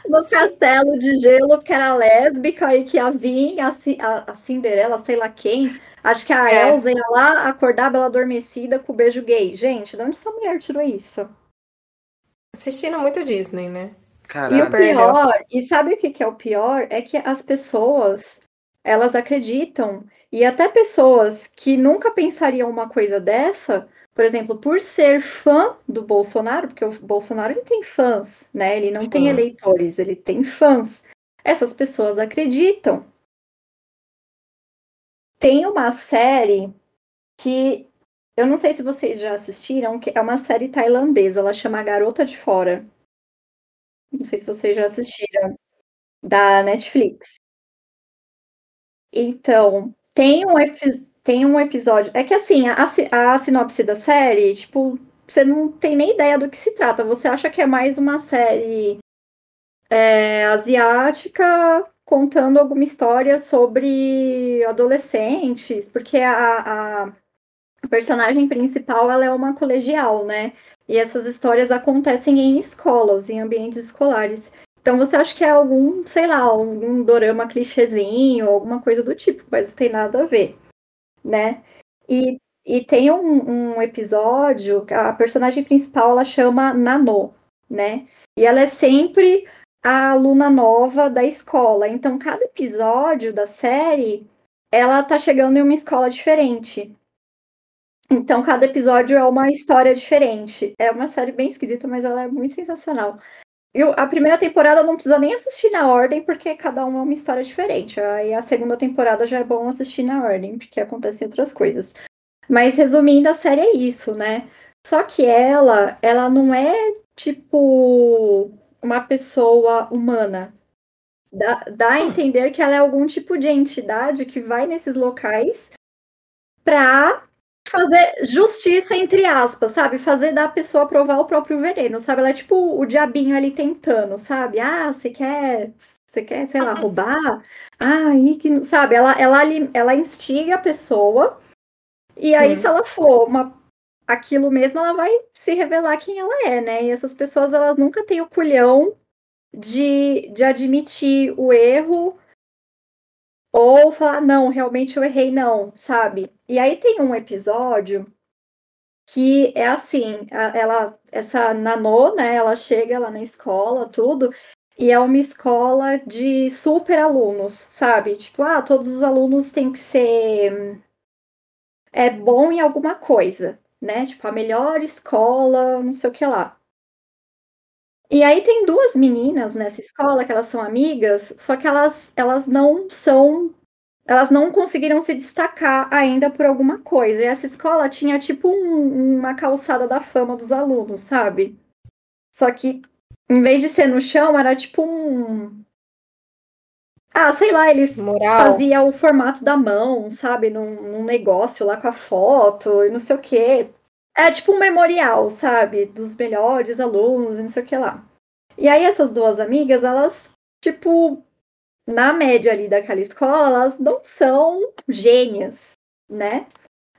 no castelo de gelo porque era lésbica e que a Vin, a, a, a Cinderela, sei lá quem, acho que a É. Elsa ia lá acordar Bela Adormecida com o beijo gay. Gente, de onde essa mulher tirou isso? Assistindo muito Disney, né? E o Caralho. Pior, e sabe o que que é o pior? É que as pessoas, elas acreditam, e até pessoas que nunca pensariam uma coisa dessa, por exemplo, por ser fã do Bolsonaro, porque o Bolsonaro ele tem fãs, né? Ele não tem Sim. eleitores, ele tem fãs. Essas pessoas acreditam. Tem uma série que eu não sei se vocês já assistiram, que é uma série tailandesa, ela chama Garota de Fora. Não sei se vocês já assistiram, da Netflix. Então, tem um, tem um episódio. É que assim, a, a sinopse da série, tipo, você não tem nem ideia do que se trata. Você acha que é mais uma série é, asiática contando alguma história sobre adolescentes, porque a a personagem principal ela é uma colegial, né? E essas histórias acontecem em escolas, em ambientes escolares. Então você acha que é algum, sei lá, algum dorama clichêzinho, alguma coisa do tipo, mas não tem nada a ver, né? E, e tem um, um episódio, a personagem principal ela chama Nano, né? E ela é sempre a aluna nova da escola. Então cada episódio da série ela tá chegando em uma escola diferente. Então, cada episódio é uma história diferente. É uma série bem esquisita, mas ela é muito sensacional. E a primeira temporada não precisa nem assistir na ordem, porque cada uma é uma história diferente. Aí a segunda temporada já é bom assistir na ordem, porque acontecem outras coisas. Mas resumindo, a série é isso, né? Só que ela, ela não é tipo uma pessoa humana. Dá, dá a entender que ela é algum tipo de entidade que vai nesses locais pra fazer justiça, entre aspas, sabe? Fazer da pessoa provar o próprio veneno, sabe? Ela é tipo o diabinho ali tentando, sabe? Ah, você quer, você quer, sei lá, roubar? Ah, aí que, sabe? Ela, ela, ela instiga a pessoa e aí Hum. se ela for uma aquilo mesmo, ela vai se revelar quem ela é, né? E essas pessoas, elas nunca têm o culhão de, de admitir o erro ou falar, não, realmente eu errei, não, sabe? E aí tem um episódio que é assim, ela, essa Nanô, né, ela chega lá na escola, tudo, e é uma escola de super alunos, sabe? Tipo, ah, todos os alunos têm que ser é bom em alguma coisa, né? Tipo, a melhor escola, não sei o que lá. E aí tem duas meninas nessa escola que elas são amigas, só que elas, elas não são. Elas não conseguiram se destacar ainda por alguma coisa. E essa escola tinha tipo um- uma calçada da fama dos alunos, sabe? Só que em vez de ser no chão, era tipo um. Ah, sei lá, eles Moral. fazia o formato da mão, sabe? Num, num negócio lá com a foto e não sei o quê. É tipo um memorial, sabe? Dos melhores alunos e não sei o que lá. E aí essas duas amigas, elas, tipo, na média ali daquela escola, elas não são gênias, né?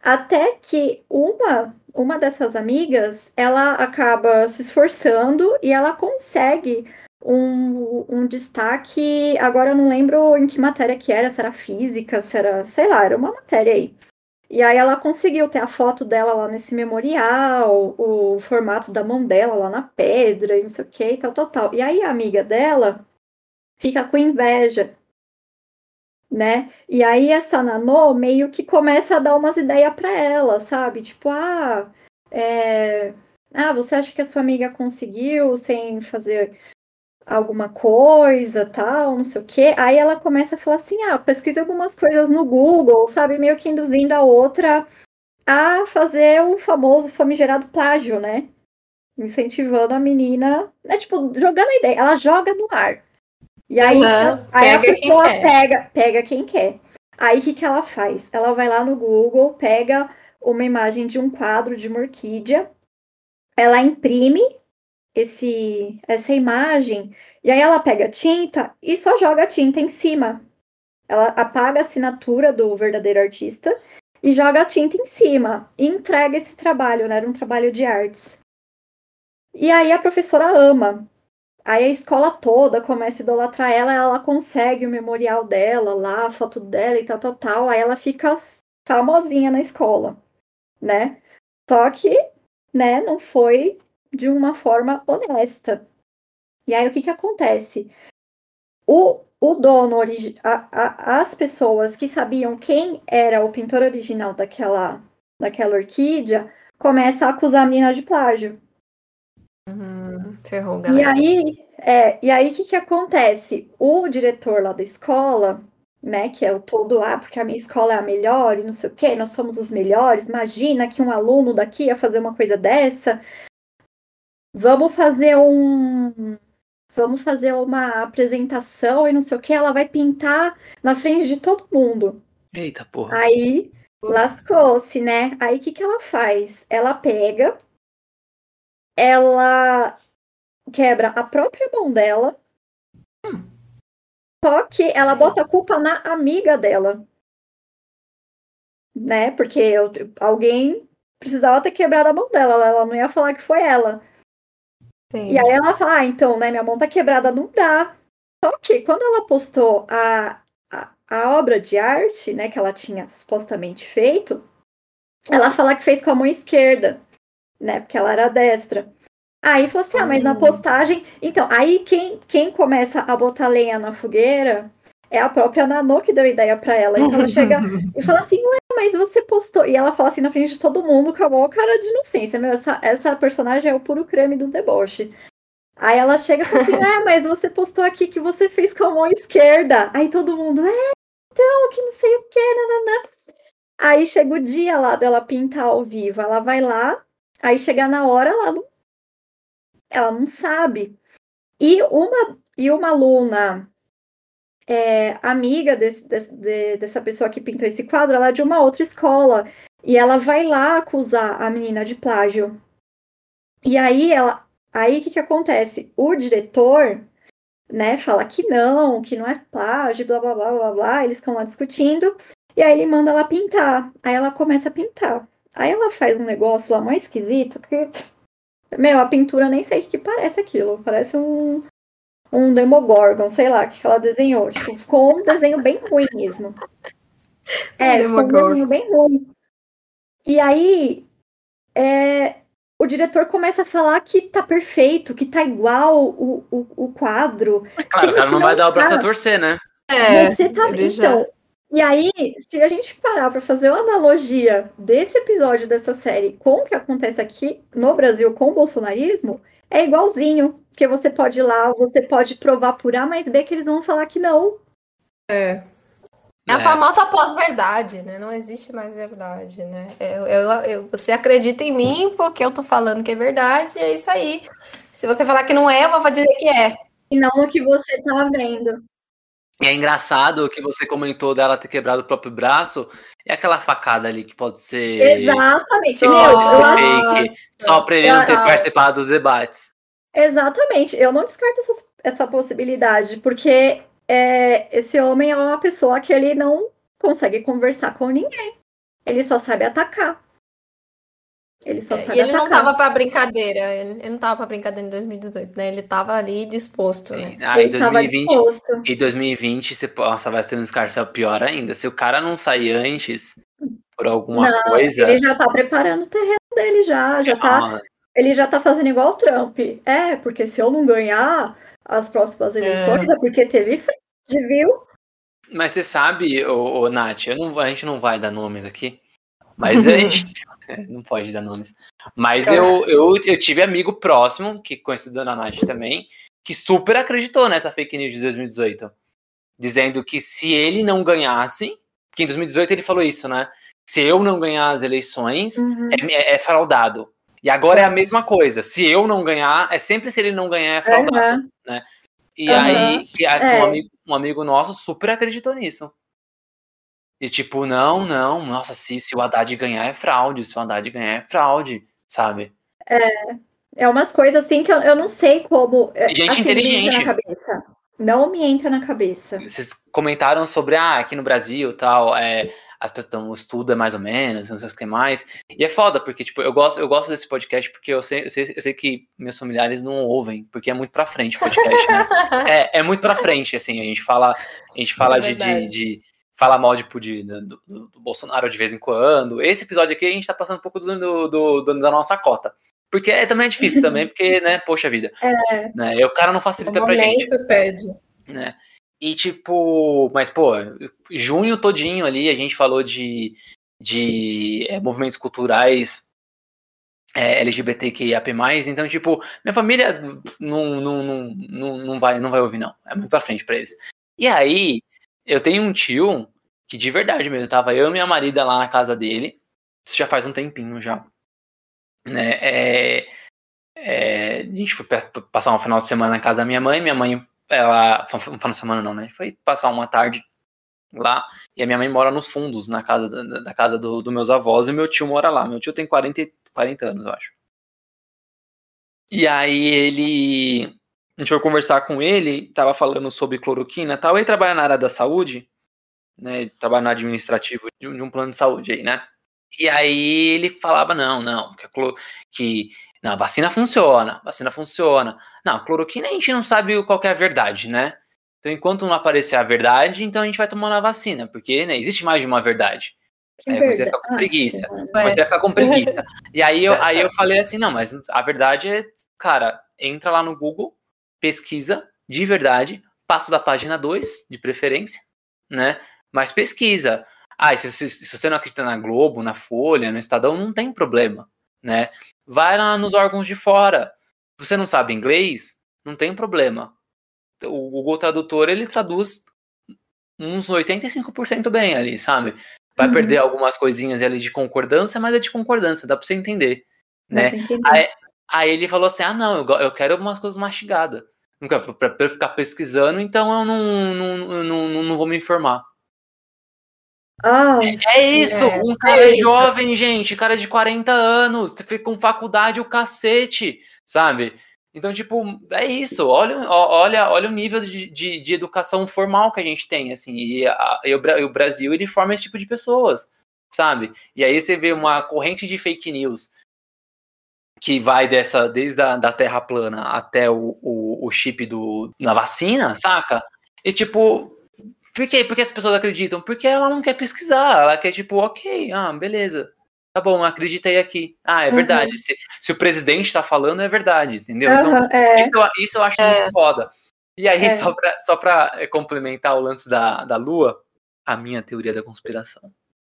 Até que uma, uma dessas amigas, ela acaba se esforçando e ela consegue um, um destaque. Agora eu não lembro em que matéria que era, se era física, se era, sei lá, era uma matéria aí. E aí ela conseguiu ter a foto dela lá nesse memorial, o formato da mão dela lá na pedra e não sei o que, tal, tal, tal. E aí a amiga dela fica com inveja, né? E aí essa Nanô meio que começa a dar umas ideias para ela, sabe? Tipo, ah, é... ah, você acha que a sua amiga conseguiu sem fazer alguma coisa, tal, não sei o quê. Aí ela começa a falar assim: ah, pesquisa algumas coisas no Google, sabe? Meio que induzindo a outra a fazer o famoso famigerado plágio, né? Incentivando a menina, né? Tipo, jogando a ideia. Ela joga no ar. E aí, aí a pega quem pessoa pega, pega quem quer. Aí o que, que ela faz? Ela vai lá no Google, pega uma imagem de um quadro de uma orquídea, ela imprime esse, essa imagem, e aí ela pega tinta e só joga a tinta em cima. Ela apaga a assinatura do verdadeiro artista e joga a tinta em cima e entrega esse trabalho, né? Era um trabalho de artes. E aí a professora ama. Aí a escola toda começa a idolatrar ela, ela consegue o memorial dela lá, a foto dela e tal, tal, tal. Aí ela fica famosinha na escola, né? Só que, né, não foi de uma forma honesta. E aí o que que acontece? O, o dono, a, a, as pessoas que sabiam quem era o pintor original daquela, daquela orquídea, começam a acusar a menina de plágio. Uhum, ferrou, E galera. aí, é, e aí o que que acontece? O diretor lá da escola, né, que é o todo, ah, porque a minha escola é a melhor e não sei o quê, nós somos os melhores, imagina que um aluno daqui ia fazer uma coisa dessa. Vamos fazer um, vamos fazer uma apresentação e não sei o que, ela vai pintar na frente de todo mundo. Eita porra. Aí lascou-se, né? Aí o que, que ela faz? Ela pega, ela quebra a própria mão dela, só que ela bota a culpa na amiga dela. Né? Porque eu- alguém precisava ter quebrado a mão dela, ela não ia falar que foi ela. Sim. E aí ela fala, ah, então, né, minha mão tá quebrada, não dá. Só que quando ela postou a, a, a obra de arte, né, que ela tinha supostamente feito, ela fala que fez com a mão esquerda, né, porque ela era destra. Aí falou assim, ah, mas na Hum. postagem... Então, aí quem, quem começa a botar lenha na fogueira é a própria Nanô que deu ideia pra ela. Então ela chega e fala assim, ué, mas você postou... E ela fala assim na frente de todo mundo com a maior cara de inocência. Meu, essa, essa personagem é o puro creme do deboche. Aí ela chega e fala assim, é, mas você postou aqui que você fez com a mão esquerda. Aí todo mundo, é, então, que não sei o que, nananã. Aí chega o dia lá dela pintar ao vivo. Ela vai lá, aí chega na hora, ela não, ela não sabe. E uma, e uma aluna é, amiga desse, desse- de- dessa pessoa que pintou esse quadro, ela é de uma outra escola. E ela vai lá acusar a menina de plágio. E aí ela. Aí o que, que acontece? O diretor, né, fala que não, que não é plágio, blá blá blá blá blá. Eles estão lá discutindo. E aí ele manda ela pintar. Aí ela começa a pintar. Aí ela faz um negócio lá mais esquisito que. Meu, a pintura nem sei o que parece aquilo. Parece um, um Demogorgon, sei lá, que ela desenhou. Tipo, ficou um desenho bem ruim mesmo. É, ficou um desenho bem ruim. E aí, é, o diretor começa a falar que tá perfeito, que tá igual o, o, o quadro. Claro, o cara não vai dar o braço tá. a torcer, né? É, Você tá ele já- então. E aí, se a gente parar pra fazer uma analogia desse episódio dessa série com o que acontece aqui no Brasil com o bolsonarismo, é igualzinho. Porque você pode ir lá, você pode provar por A mais B que eles vão falar que não. É a famosa pós-verdade, né? Não existe mais verdade, né? Eu, eu- eu- você acredita em mim porque eu tô falando que é verdade, e é isso aí. Se você falar que não é, eu vou dizer que é. E não no que você tá vendo. E é engraçado o que você comentou dela ter quebrado o próprio braço. É aquela facada ali que pode ser. Exatamente. Nossa. eu acho fake, só pra ele não ter Ah. participado dos debates. Exatamente, eu não descarto essa, essa possibilidade, porque é, esse homem é uma pessoa que ele não consegue conversar com ninguém. Ele só sabe atacar. Ele só sabe E ele não tava pra brincadeira, ele, ele não tava pra brincadeira em 2018, né? Ele tava ali disposto, né? Ele tava 2020, disposto. e 2020, você, nossa, vai ter um escarcel pior ainda. Se o cara não sair antes por alguma Não, coisa. Ele já tá preparando o terreno dele já, já tá, ah, ele já tá fazendo igual o Trump. É, porque se eu não ganhar as próximas eleições é, porque teve fraude, viu? Mas você sabe, ô, ô, Nath, eu não, a gente não vai dar nomes aqui. Mas a gente. Não pode dar nomes. Mas eu, eu, eu tive amigo próximo, que conhecido da Nath também, que super acreditou nessa fake news de 2018. Dizendo que se ele não ganhasse. Porque em 2018 ele falou isso, né? Se eu não ganhar as eleições, Uhum. é, é, é fraudado. E agora é a mesma coisa. Se eu não ganhar, é sempre se ele não ganhar, é fraudado. Aham. E Aham. aí, a- É. um, amigo, um amigo nosso super acreditou nisso. E tipo, não, não, nossa, se, se o Haddad ganhar é fraude, se o Haddad ganhar é fraude, sabe? É umas coisas assim que eu, eu não sei como. é, Gente assim, me entra inteligente. na cabeça. Não me entra na cabeça. Vocês comentaram sobre, ah, aqui no Brasil tal, é, as pessoas, é mais ou menos, não sei o que mais. E é foda, porque, tipo, eu gosto, eu gosto desse podcast porque eu sei, eu sei, eu sei que meus familiares não ouvem, porque é muito pra frente o podcast, né? É, é muito pra frente, assim, a gente fala, a gente fala É de, de, de- Fala mal tipo, de, do, do- do Bolsonaro de vez em quando. Esse episódio aqui a gente tá passando um pouco do, do- do- da nossa cota. Porque é, também é difícil também, porque, né, poxa vida. É. Né, e o cara não O facilita pra gente pede. né? E tipo, mas pô, junho todinho ali a gente falou de, de é, movimentos culturais é, LGBTQIAP+, então tipo, minha família não, não, não, não, não, vai, não vai ouvir não, é muito pra frente pra eles. E aí, eu tenho um tio que de verdade mesmo, tava eu e minha marida lá na casa dele, isso já faz um tempinho já, né, é, é, a gente foi pa- passar um final de semana na casa da minha mãe, minha mãe ela. Foi final de semana, não, né? Foi passar uma tarde lá. E a minha mãe mora nos fundos, na casa da, da casa dos do meus avós, e meu tio mora lá. Meu tio tem 40, e- 40 anos, eu acho. E aí ele. A gente foi conversar com ele, tava falando sobre cloroquina e tal. Ele trabalha na área da saúde, né? Ele trabalha no administrativo de um, plano de saúde aí, né? E aí ele falava, não, não, que, a clo- que não, a vacina funciona, a vacina funciona. Não, a cloroquina a gente não sabe qual é a verdade, né? Então, enquanto não aparecer a verdade, então a gente vai tomando a vacina, porque né, existe mais de uma verdade. Que Aí você verdade. fica com preguiça. Você vai ficar com preguiça. E aí eu, aí eu falei assim, não, mas a verdade é, cara, entra lá no Google, pesquisa de verdade, passa da página 2, de preferência, né? Mas pesquisa. Ah, se, se, se você não acredita na Globo, na Folha, no Estadão, não tem problema, né? Vai lá nos órgãos de fora. Você não sabe inglês? Não tem problema. O Google Tradutor, ele traduz uns 85% bem ali, sabe? Vai Uhum. perder algumas coisinhas ali de concordância, mas é de concordância, dá pra você entender, né? Aí, aí ele falou assim, ah, não, eu, eu quero umas coisas mastigadas. Nunca pra, pra eu ficar pesquisando, então eu não, não, não, não, não vou me informar. Ah, É isso, É, um cara é isso. jovem, gente, cara de 40 anos, você fica com faculdade o cacete, sabe? Então, tipo, é isso, olha, olha, olha o nível de, de, de educação formal que a gente tem, assim, e, a- e o, e o Brasil, ele forma esse tipo de pessoas, sabe? E aí você vê uma corrente de fake news que vai dessa, desde a da terra plana até o, o, o chip do, na vacina, saca? E tipo, por quê? Por que as pessoas acreditam? Porque ela não quer pesquisar, ela quer tipo, ok, ah, beleza. Tá bom, acreditei aqui. Ah, é Uhum. verdade. Se, se o presidente tá falando, é verdade, entendeu? Então, aham, é. isso, eu- isso eu acho É. muito foda. E aí, É. só pra, só pra eh, complementar o lance da, da Lua, a minha teoria da conspiração.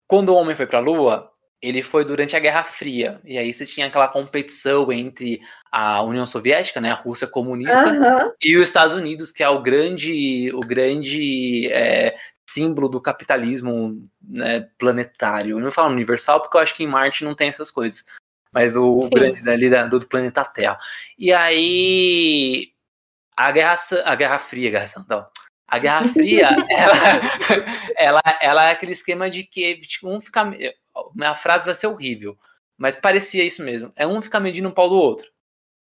Quando o homem foi pra Lua, ele foi durante a Guerra Fria. E aí você tinha aquela competição entre a União Soviética, né, a Rússia comunista, Aham, e os Estados Unidos, que é o grande, o grande é, símbolo do capitalismo né, planetário. Eu não falo universal, porque eu acho que em Marte não tem essas coisas. Mas o, Sim. grande dali da- do planeta Terra. E aí. A Guerra, a Guerra Fria, a Guerra Santa. A Guerra Fria, ela, ela, ela é aquele esquema de que tipo, um fica. Minha frase vai ser horrível, mas parecia isso mesmo. É um ficar medindo o pau do outro.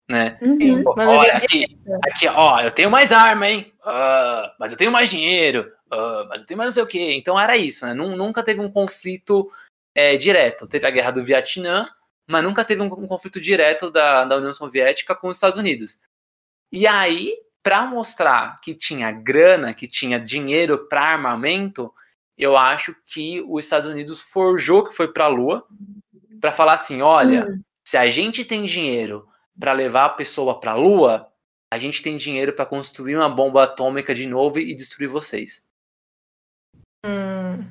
Né? uhum. Pô, Mas olha ele- aqui, aqui, ó, eu tenho mais arma, hein? Ah, mas eu tenho mais dinheiro, ah, mas eu tenho mais não sei o quê. Então era isso, né? Nun- Nunca teve um conflito é, direto. Teve a guerra do Vietnã, mas nunca teve um, um conflito direto da, da União Soviética com os Estados Unidos. E aí, para mostrar que tinha grana, que tinha dinheiro para armamento, eu acho que os Estados Unidos forjou que foi para a Lua para falar assim, olha, Hum, se a gente tem dinheiro para levar a pessoa para a Lua, a gente tem dinheiro para construir uma bomba atômica de novo e destruir vocês. Hum,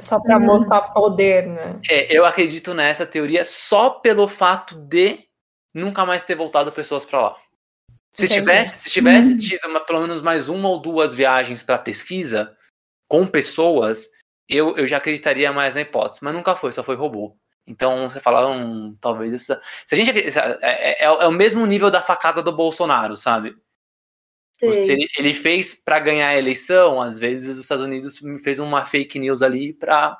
só pra Hum. mostrar poder, né? É, eu acredito nessa teoria só pelo fato de nunca mais ter voltado pessoas para lá. Se Entendi. tivesse, se tivesse Hum. tido uma- pelo menos mais uma ou duas viagens para pesquisa com pessoas, eu, eu já acreditaria mais na hipótese. Mas nunca foi, só foi robô. Então você fala, hum, talvez essa. Se a gente acredita- é, é- é o mesmo nível da facada do Bolsonaro, sabe? Ele, ele fez pra ganhar a eleição, às vezes os Estados Unidos fez uma fake news ali pra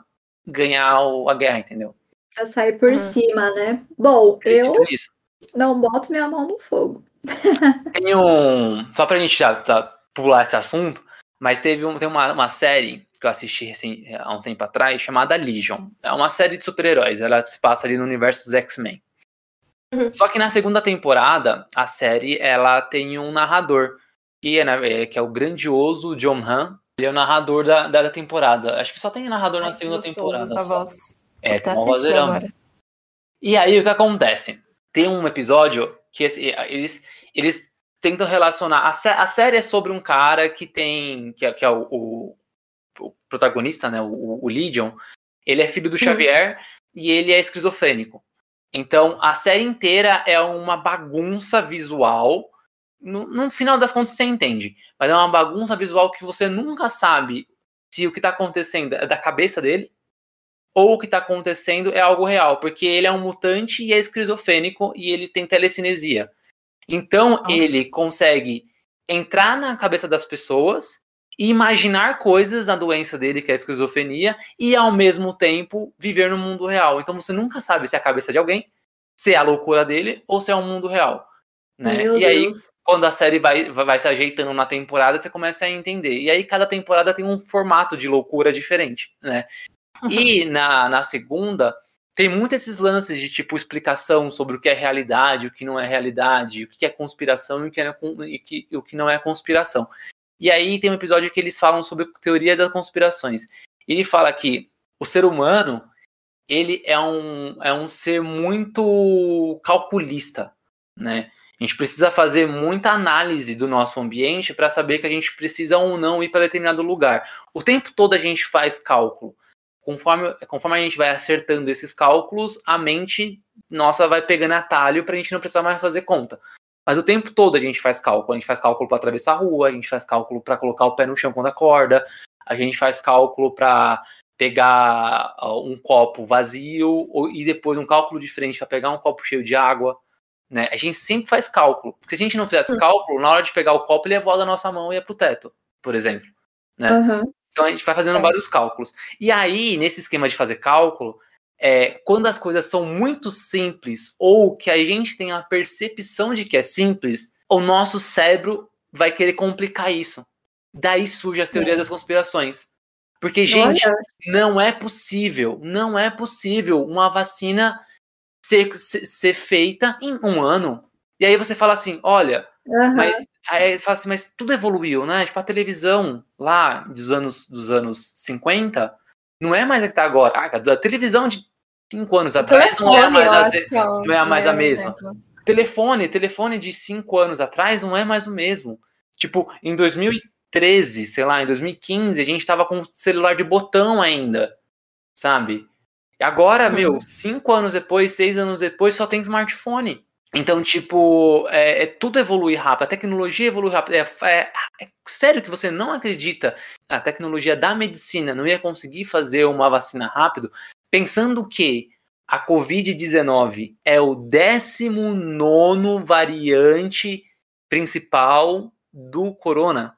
ganhar o- a guerra, entendeu? Pra sair por Uhum. cima, né? Bom, eu não boto minha mão no fogo. Tem um. Só pra gente já tá, pular esse assunto, mas teve um, tem uma, uma série que eu assisti recém, há um tempo atrás, chamada Legion. É uma série de super-heróis, ela se passa ali no universo dos X-Men. Uhum. Só que na segunda temporada, a série ela tem um narrador, que é, na- é- que é o grandioso John Han. Ele é o narrador da, da temporada. Acho que só tem narrador na Ai, que segunda temporada. voz. É, tem uma vozeirão. E aí o que acontece? Tem um episódio que eles, eles tentam relacionar. A, sé- a série é sobre um cara que tem. que é, que é o, o- o protagonista, né? O, o Legion. Ele é filho do Xavier e ele é esquizofrênico. Então a série inteira é uma bagunça visual. No, no final das contas você entende. Mas é uma bagunça visual que você nunca sabe se o que tá acontecendo é da cabeça dele ou o que tá acontecendo é algo real, porque ele é um mutante e é esquizofrênico e ele tem telecinesia. Então Nossa. ele consegue entrar na cabeça das pessoas e imaginar coisas na doença dele, que é a esquizofrenia, e ao mesmo tempo viver no mundo real. Então você nunca sabe se é a cabeça de alguém, se é a loucura dele ou se é o mundo real. Né? Meu e aí, Deus. quando a série vai, vai se ajeitando na temporada, você começa a entender. E aí, cada temporada tem um formato de loucura diferente, né? E na, na segunda, tem muito esses lances de, tipo, explicação sobre o que é realidade, o que não é realidade, o que é conspiração e o que, é, e que- o que não é conspiração. E aí tem um episódio que eles falam sobre teoria das conspirações. Ele fala que o ser humano, ele é um, é um ser muito calculista, né? A gente precisa fazer muita análise do nosso ambiente para saber que a gente precisa ou não ir para determinado lugar. O tempo todo a gente faz cálculo. Conforme, conforme a gente vai acertando esses cálculos, a mente nossa vai pegando atalho para a gente não precisar mais fazer conta. Mas o tempo todo a gente faz cálculo. A gente faz cálculo para atravessar a rua, a gente faz cálculo para colocar o pé no chão quando acorda, a gente faz cálculo para pegar ó, um copo vazio e depois um cálculo diferente para pegar um copo cheio de água. Né? A gente sempre faz cálculo. Porque se a gente não fizesse cálculo, na hora de pegar o copo, ele ia voar da nossa mão e ia pro teto, por exemplo. né? Aham. Então a gente vai fazendo É. vários cálculos. E aí, nesse esquema de fazer cálculo, é, quando as coisas são muito simples ou que a gente tem a percepção de que é simples, o nosso cérebro vai querer complicar isso. Daí surge as teorias das conspirações. Porque, gente, Olha, não é possível, não é possível uma vacina ser, ser, ser feita em um ano. E aí você fala assim, olha, aham. mas aí você fala assim, mas tudo evoluiu, né? Tipo, a televisão lá dos anos, dos anos 50 não é mais a que tá agora. Ah, a televisão de 5 anos atrás não é Telefone, mais eu a, é não é mais a mesma. exemplo. telefone, telefone de 5 anos atrás não é mais o mesmo. Tipo, em 2013, sei lá, em 2015, a gente tava com celular de botão ainda, sabe? Agora, Hum. meu, cinco anos depois, seis anos depois, só tem smartphone. Então, tipo, é, é tudo evolui rápido, a tecnologia evolui rápido. É, é- é sério que você não acredita a tecnologia da medicina não ia conseguir fazer uma vacina rápido, pensando que a Covid-19 é o 19 variante principal do corona.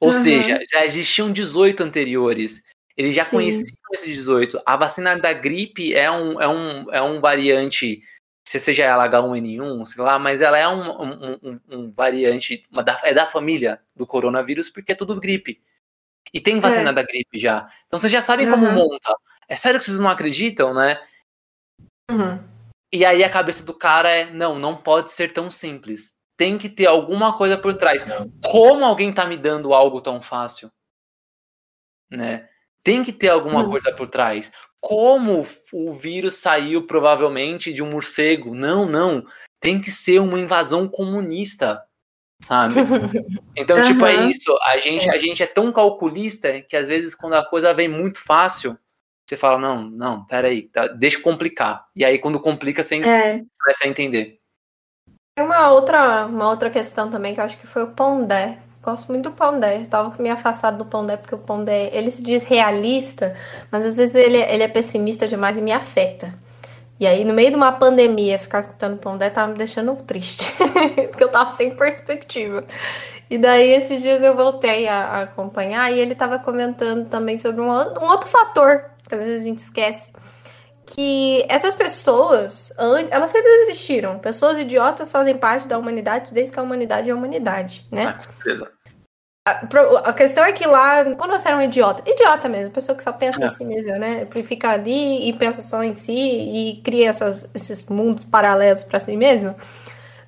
Ou Uhum. seja, já existiam 18 anteriores. Eles já Sim. conheciam esses 18. A vacina da gripe é um, é um, é um variante, se seja ela H1N1, sei lá, mas ela é um, um, um- um variante, uma da- é da família do coronavírus, porque é tudo gripe. E tem vacina É. da gripe já. Então vocês já sabem como Uhum. monta. É sério que vocês não acreditam, né? Uhum. E aí a cabeça do cara é, não, não pode ser tão simples. Tem que ter alguma coisa por trás. Como alguém tá me dando algo tão fácil? Né? Tem que ter alguma Hum. coisa por trás. Como o vírus saiu provavelmente de um morcego? Não, não. Tem que ser uma invasão comunista, sabe? Então, tipo, é isso. A gente, a gente é tão calculista que às vezes quando a coisa vem muito fácil, você fala, não, não, peraí, tá, deixa eu complicar. E aí quando complica, você É, começa a entender. Tem uma outra, uma outra questão também que eu acho que foi o Pondé. Gosto muito do Pondé. Tava meio afastado do Pondé porque o Pondé, ele se diz realista, mas às vezes ele, ele é pessimista demais e me afeta. E aí, no meio de uma pandemia, ficar escutando Pondé tava me deixando triste. porque eu tava sem perspectiva. E daí, esses dias eu voltei a, a acompanhar e ele estava comentando também sobre um, um, outro fator, que às vezes a gente esquece. Que essas pessoas, elas sempre existiram. Pessoas idiotas fazem parte da humanidade desde que a humanidade é a humanidade, né? Ah. A, a questão é que lá, quando você era um idiota, idiota mesmo, pessoa que só pensa É. em si mesmo, né? Fica ali e pensa só em si e cria essas, esses mundos paralelos para si mesmo.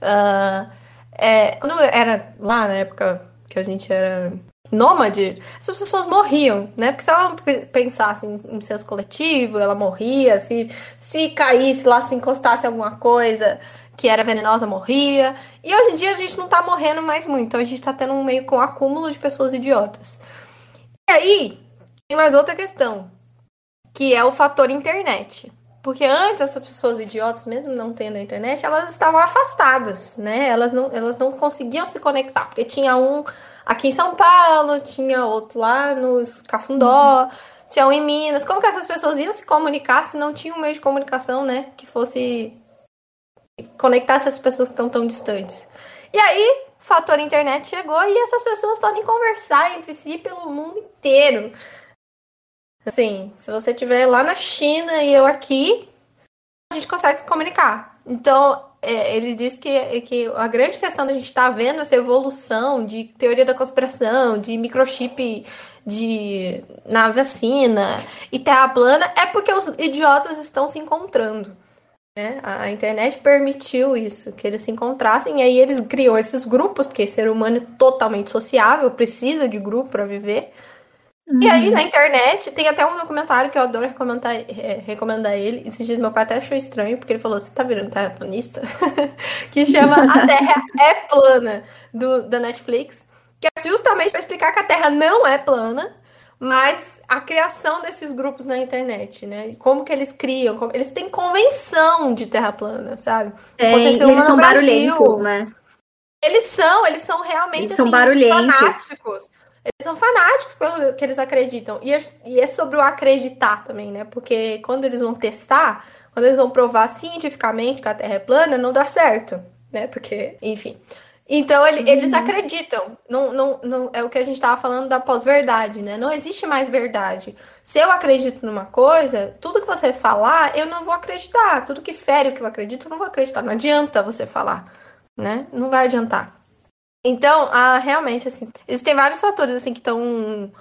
Ah, é, quando era lá na época que a gente era nômade, essas pessoas morriam, né? Porque se ela não pe- pensasse em, seus coletivos, ela morria. Se, se caísse lá, se encostasse alguma coisa que era venenosa, morria. E hoje em dia a gente não tá morrendo mais muito, então a gente tá tendo um meio com um acúmulo de pessoas idiotas. E aí, tem mais outra questão, que é o fator internet. Porque antes essas pessoas idiotas, mesmo não tendo a internet, elas estavam afastadas, né? Elas não, elas não conseguiam se conectar, porque tinha um aqui em São Paulo, tinha outro lá nos Cafundó, tinha um em Minas. Como que essas pessoas iam se comunicar se não tinha um meio de comunicação, né? Que fosse conectar essas pessoas que estão tão distantes. E aí, o fator internet chegou e essas pessoas podem conversar entre si pelo mundo inteiro. Assim, se você estiver lá na China e eu aqui, a gente consegue se comunicar. Então, é, ele diz que, que a grande questão da gente estar vendo essa evolução de teoria da conspiração, de microchip de, na vacina e terra plana, é porque os idiotas estão se encontrando. né? A, a internet permitiu isso, que eles se encontrassem, e aí eles criam esses grupos, porque ser humano é totalmente sociável, precisa de grupo para viver. E aí, na internet, tem até um documentário que eu adoro recomendar, é, recomendar ele. Esses dias meu pai até achou estranho, porque ele falou: Você tá virando terraplanista? que chama A Terra é Plana, do, da Netflix. Que é justamente para explicar que a Terra não é plana, mas a criação desses grupos na internet, né? Como que eles criam? como- Eles têm convenção de Terra plana, sabe? Tem, Aconteceu eles são no Brasil. barulhentos, né? Eles são, eles são realmente Eles são assim, barulhentos. fanáticos. Eles são fanáticos pelo que eles acreditam. E é, e é sobre o acreditar também, né? Porque quando eles vão testar, quando eles vão provar cientificamente que a Terra é plana, não dá certo, né? Porque, enfim. Então ele- eles acreditam. Não, não, não, é o que a gente estava falando da pós-verdade, né? Não existe mais verdade. Se eu acredito numa coisa, tudo que você falar, eu não vou acreditar. Tudo que fere o que eu acredito, eu não vou acreditar. Não adianta você falar, né? Não vai adiantar. Então, ah, realmente, assim, existem vários fatores assim que estão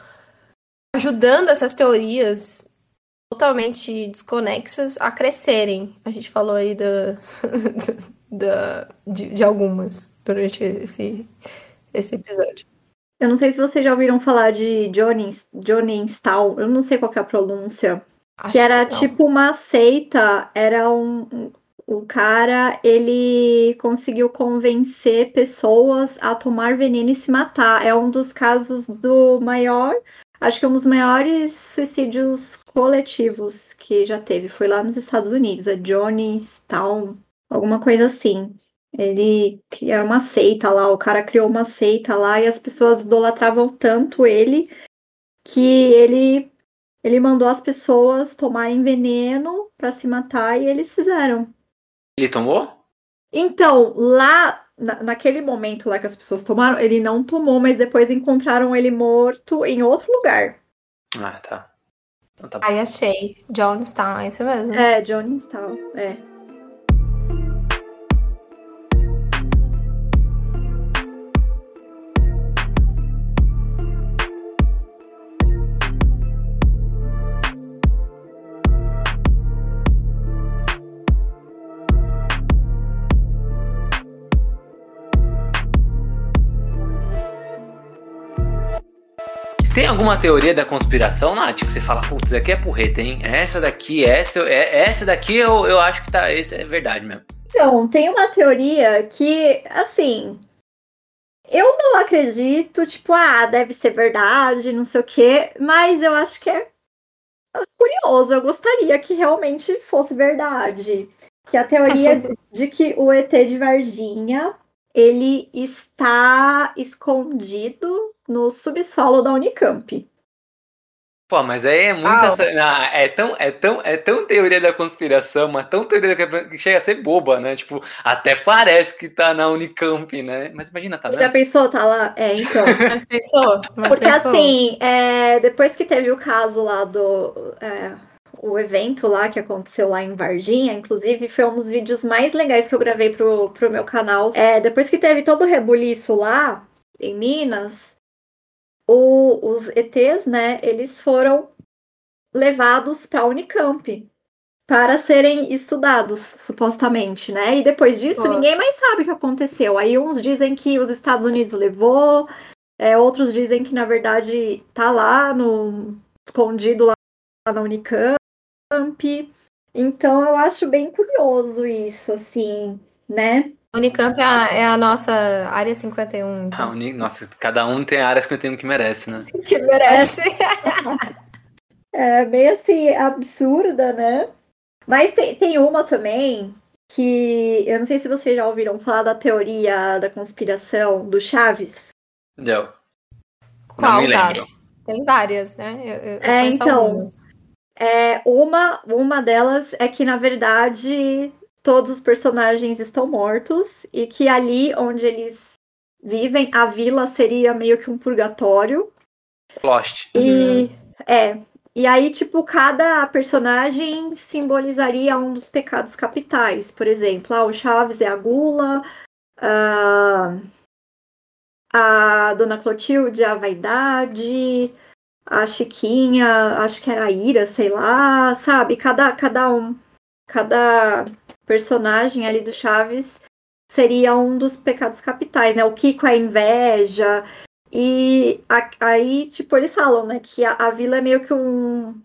ajudando essas teorias totalmente desconexas a crescerem. A gente falou aí da, da, de, de algumas durante esse, esse episódio. Eu não sei se vocês já ouviram falar de Johnny, Johnny Stahl, eu não sei qual que é a pronúncia. Acho que era não. tipo uma seita, era um- o cara, ele conseguiu convencer pessoas a tomar veneno e se matar. É um dos casos do maior, acho que é um dos maiores suicídios coletivos que já teve. Foi lá nos Estados Unidos, é Johnny Stahl, alguma coisa assim. Ele era uma seita lá, o cara criou uma seita lá e as pessoas idolatravam tanto ele que ele ele mandou as pessoas tomarem veneno pra se matar e eles fizeram. Ele tomou? Então, lá, na- naquele momento lá que as pessoas tomaram, ele não tomou, mas depois encontraram ele morto em outro lugar. Ah, tá. Então tá bom. Aí achei. Jonestown, é isso mesmo. É, Johnny Stahl, é. Tem alguma teoria da conspiração, Nath, que você fala, putz, isso aqui é porreta, hein? Essa daqui, essa, é, essa daqui eu, eu acho que tá, isso é verdade mesmo. Então, tem uma teoria que, assim, eu não acredito, tipo, ah, deve ser verdade, não sei o quê, mas eu acho que é curioso, eu gostaria que realmente fosse verdade. Que a teoria de que o ET de Varginha, ele está escondido no subsolo da Unicamp. Pô, mas aí é muita. Ah, essa- não, é, tão, é, tão, é tão teoria da conspiração, mas tão teoria da- que chega a ser boba, né? Tipo, até parece que tá na Unicamp, né? Mas imagina, tá Já vendo? pensou? Tá lá? É, então. Mas pensou? Mas Porque pensou? assim, é, depois que teve o caso lá do. é, o evento lá que aconteceu lá em Varginha, inclusive foi um dos vídeos mais legais que eu gravei pro, pro meu canal. É, depois que teve todo o rebuliço lá em Minas, o- os ETs, né, eles foram levados para Unicamp para serem estudados, supostamente, né? E depois disso, Pô. ninguém mais sabe o que aconteceu. Aí uns dizem que os Estados Unidos levou, é, outros dizem que, na verdade, tá lá no escondido lá na Unicamp. Então eu acho bem curioso isso, assim, né? Unicamp é a, é a nossa área 51. Ah, Então. Uni- Nossa, cada um tem a área que tem que merece, né? Que merece. É meio assim, absurda, né? Mas tem, tem uma também que eu não sei se vocês já ouviram falar da teoria da conspiração do Chaves. Deu. Qual me lembro. das? Tem várias, né? Eu, eu, eu É, então. algumas. É, uma, uma delas é que, na verdade, todos os personagens estão mortos e que ali onde eles vivem, a vila seria meio que um purgatório. Lost. E é. E aí, tipo, cada personagem simbolizaria um dos pecados capitais. Por exemplo, ah, o Chaves é a gula, ah, a Dona Clotilde é a vaidade, a Chiquinha, acho que era a Ira, sei lá, sabe? Cada, cada um, cada personagem ali do Chaves seria um dos pecados capitais, né? O Kiko é a inveja, e a- aí, tipo, eles falam, né, que a, a vila é meio que um.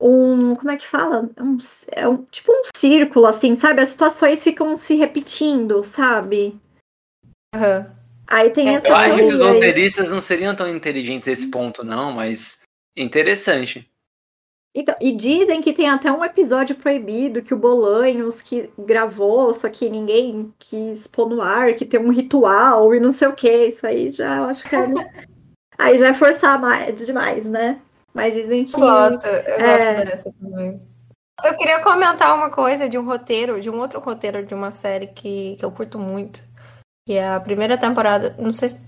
Um. Como é que fala? Um, é um, tipo um círculo, assim, sabe? As situações ficam se repetindo, sabe? Aham. Aí tem É, essa Eu acho que os aí. roteiristas não seriam tão inteligentes a esse ponto, não, mas interessante. Então, e dizem que tem até um episódio proibido que o Bolanhos que gravou, só que ninguém quis pôr no ar, que tem um ritual e não sei o que. Isso aí já eu acho que é. aí já é forçar mais, demais, né? Mas dizem que. Eu gosto, eu É. gosto dessa também. Eu queria comentar uma coisa de um roteiro, de um outro roteiro de uma série que, que eu curto muito. Que é a primeira temporada, não sei se.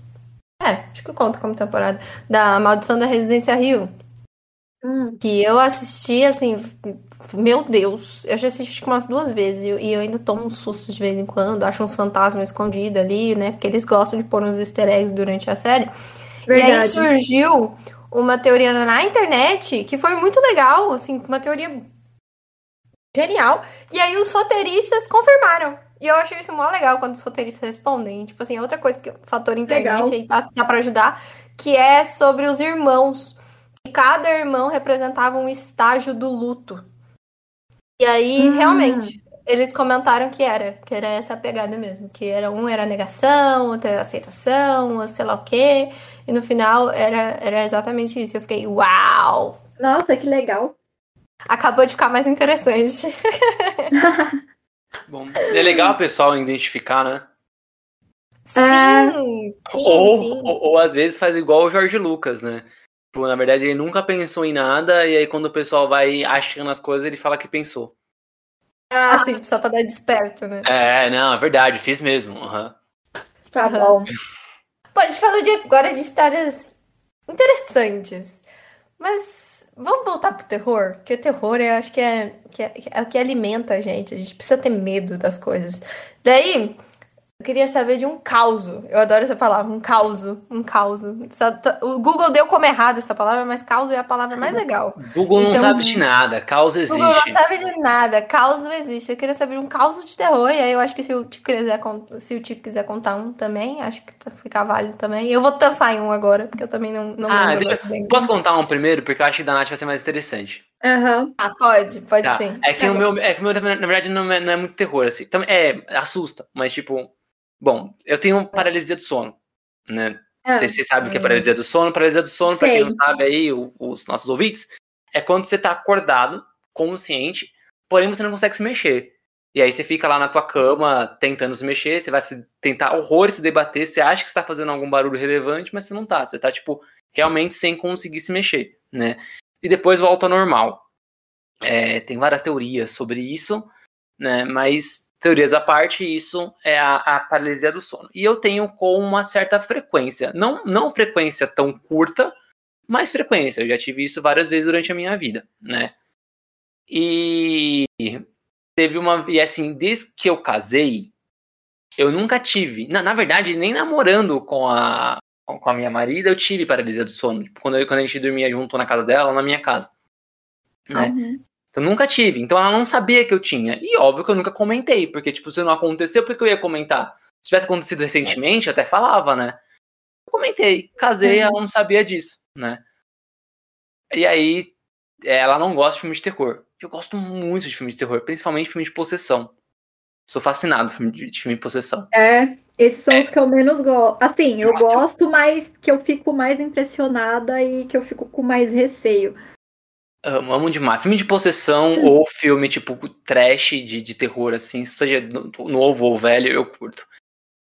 É, acho que conta como temporada. Da Maldição da Residência Rio. Hum, Que eu assisti, assim, meu Deus, eu já assisti umas duas vezes e eu, ainda tomo uns sustos de vez em quando, acho uns fantasmas escondidos ali, né? Porque eles gostam de pôr uns easter eggs durante a série. E aí verdade. surgiu uma teoria na internet que foi muito legal, assim, uma teoria genial. E aí os roteiristas confirmaram. E eu achei isso mó legal quando os roteiristas respondem. Tipo assim, outra coisa que o fator internet Legal. aí tá, tá para ajudar, que é sobre os irmãos. E cada irmão representava um estágio do luto. E aí, Hum. realmente, eles comentaram que era, que era essa pegada mesmo, que era um era negação, outro era aceitação, ou sei lá o quê, e no final era, era exatamente isso. Eu fiquei, uau! Nossa, que legal. Acabou de ficar mais interessante. Bom, é legal o pessoal identificar, né? É. Sim, sim, ou, sim. Ou, ou às vezes faz igual o Jorge Lucas, né? Tipo, na verdade, ele nunca pensou em nada, e aí quando o pessoal vai achando as coisas, ele fala que pensou. Ah, sim, só pra dar desperto, né? É, não, é verdade, fiz mesmo. aham. Tá bom. Pô, a gente falou de, agora de histórias interessantes. Mas vamos voltar pro terror? Porque o terror eu acho que é, que é, é o que alimenta a gente. A gente precisa ter medo das coisas. Daí, eu queria saber de um causo. Eu adoro essa palavra, um causo. Um tá- O Google deu como errado essa palavra, mas causo é a palavra mais legal. Google não Então- sabe de nada, causa O Google não existe. sabe de nada, causo existe. Eu queria saber um causo de terror, e aí eu acho que se o Tico quiser, se o Tico quiser contar um também, acho que tá- fica válido também. Eu vou pensar em um agora, porque eu também não, não Ah, lembro deixa- posso contar um primeiro? Porque eu acho que da Nath vai ser mais interessante. Aham. Ah, pode, pode Tá. sim. É que o meu, é que o meu, na verdade, não é, não é muito terror, assim. Também, é, assusta, mas tipo. Bom, eu tenho paralisia do sono, né? Ah, Você, você sabe o que é paralisia do sono? Paralisia do sono, pra quem não sabe aí, os nossos ouvintes, é quando você tá acordado, consciente, porém você não consegue se mexer. E aí você fica lá na tua cama tentando se mexer, você vai se tentar horrores se debater, você acha que está fazendo algum barulho relevante, mas você não tá. Você tá, tipo, realmente sem conseguir se mexer, né? E depois volta ao normal. É, tem várias teorias sobre isso, né? Mas teorias à parte, isso é a, a, paralisia do sono. E eu tenho com uma certa frequência, não, não frequência tão curta, mas frequência. Eu já tive isso várias vezes durante a minha vida, né? E teve uma. E assim, desde que eu casei, eu nunca tive. Na, na verdade, nem namorando com a, com a minha marida, eu tive paralisia do sono. Tipo, quando, eu, quando a gente dormia junto na casa dela na minha casa. Né? Uhum. Então nunca tive. Então ela não sabia que eu tinha. E óbvio que eu nunca comentei, porque, tipo, se não aconteceu, por que eu ia comentar? Se tivesse acontecido recentemente, eu até falava, né? Eu comentei. Casei, uhum. ela não sabia disso, né? E aí, ela não gosta de filme de terror. Eu gosto muito de filme de terror, principalmente filme de possessão. Sou fascinado por filme de, de filme de possessão. É, esses são é. os que eu menos gosto. Assim, eu Nossa, gosto, mas que eu fico mais impressionada e que eu fico com mais receio. Amo, amo demais. Filme de possessão hum. ou filme tipo trash de, de terror, assim, seja novo ou velho, eu curto.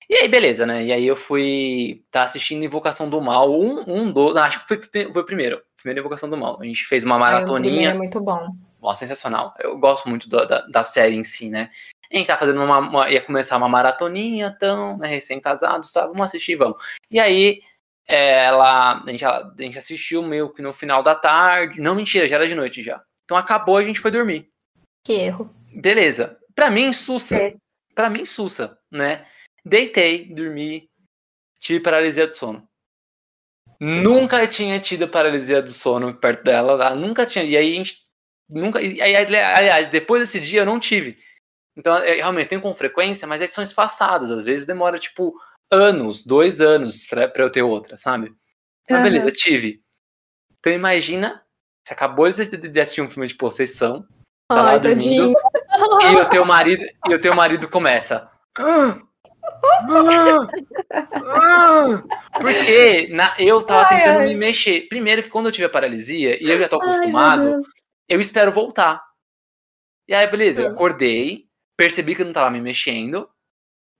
E aí, beleza, né? E aí eu fui tá assistindo Invocação do Mal, um, um do. Acho que foi, foi o primeiro. Primeiro Invocação do Mal. A gente fez uma maratoninha. É, é muito bom. Nossa, sensacional. Eu gosto muito da, da, da série em si, né? A gente tá fazendo uma, uma, ia começar uma maratoninha, então, né, recém-casados, tá, vamos assistir, vamos. E aí, é, ela, a gente, a gente assistiu meio que no final da tarde, não mentira, já era de noite já. Então acabou, a gente foi dormir. Que erro. Beleza. Pra mim, sussa. É. Pra mim, sussa, né? Deitei, dormi, tive paralisia do sono. Nunca tinha tido paralisia do sono perto dela, ela nunca tinha. E aí a gente nunca. E aí, aliás, depois desse dia eu não tive. Então, é, realmente, tem com frequência, mas elas são espaçadas. Às vezes demora, tipo, anos, dois anos pra, pra eu ter outra, sabe? Mas uhum. beleza, tive. Então imagina, você acabou de assistir um filme de possessão, tá Ai, lá dormindo, e o teu marido, e o teu marido começa. Porque na, eu tava ai, tentando ai. me mexer. Primeiro que quando eu tive a paralisia, e eu já tô acostumado, ai, eu espero voltar. E aí, beleza, eu acordei, percebi que eu não tava me mexendo.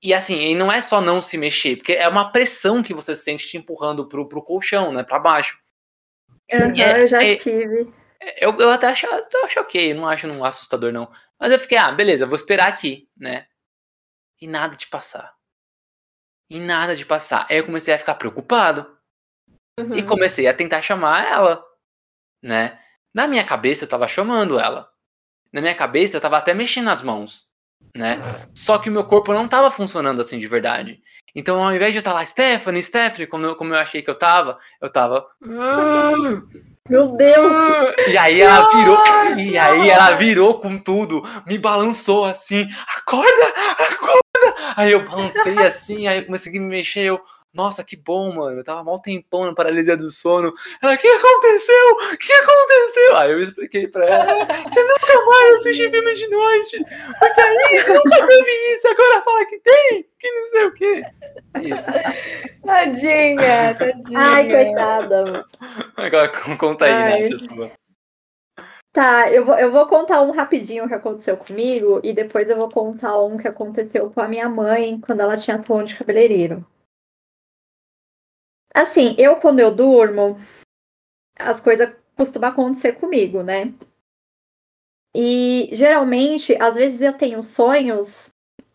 E assim, e não é só não se mexer, porque é uma pressão que você sente te empurrando pro, pro colchão, né? Pra baixo. Uhum, é, eu já é, tive. Eu, eu até acho, eu acho ok, não acho um assustador, não. Mas eu fiquei, ah, beleza, vou esperar aqui, né? E nada de passar. E nada de passar. Aí eu comecei a ficar preocupado. Uhum. E comecei a tentar chamar ela, né? Na minha cabeça eu tava chamando ela. Na minha cabeça eu tava até mexendo as mãos né? Só que o meu corpo não tava funcionando assim de verdade. Então, ao invés de eu estar lá, Stephanie, Stephanie, como eu, como eu achei que eu tava, eu tava. Meu Deus! E aí ela virou. E aí ela virou com tudo, me balançou assim, acorda! Acorda! Aí eu balancei assim, aí eu comecei a me mexer, eu. Nossa, que bom, mano. Eu tava mal tempão na paralisia do sono. Ela, o que aconteceu? O que aconteceu? Aí eu expliquei pra ela: você nunca mais assiste filme de noite. Porque aí nunca teve isso. Agora fala que tem, que não sei o quê. Isso. Tadinha, tadinha. Ai, coitada. Agora conta aí, Ai. Nath, sua. Tá, eu vou, eu vou contar um rapidinho que aconteceu comigo e depois eu vou contar um que aconteceu com a minha mãe quando ela tinha tom de cabeleireiro. Assim, eu quando eu durmo, as coisas costumam acontecer comigo, né? E geralmente, às vezes eu tenho sonhos,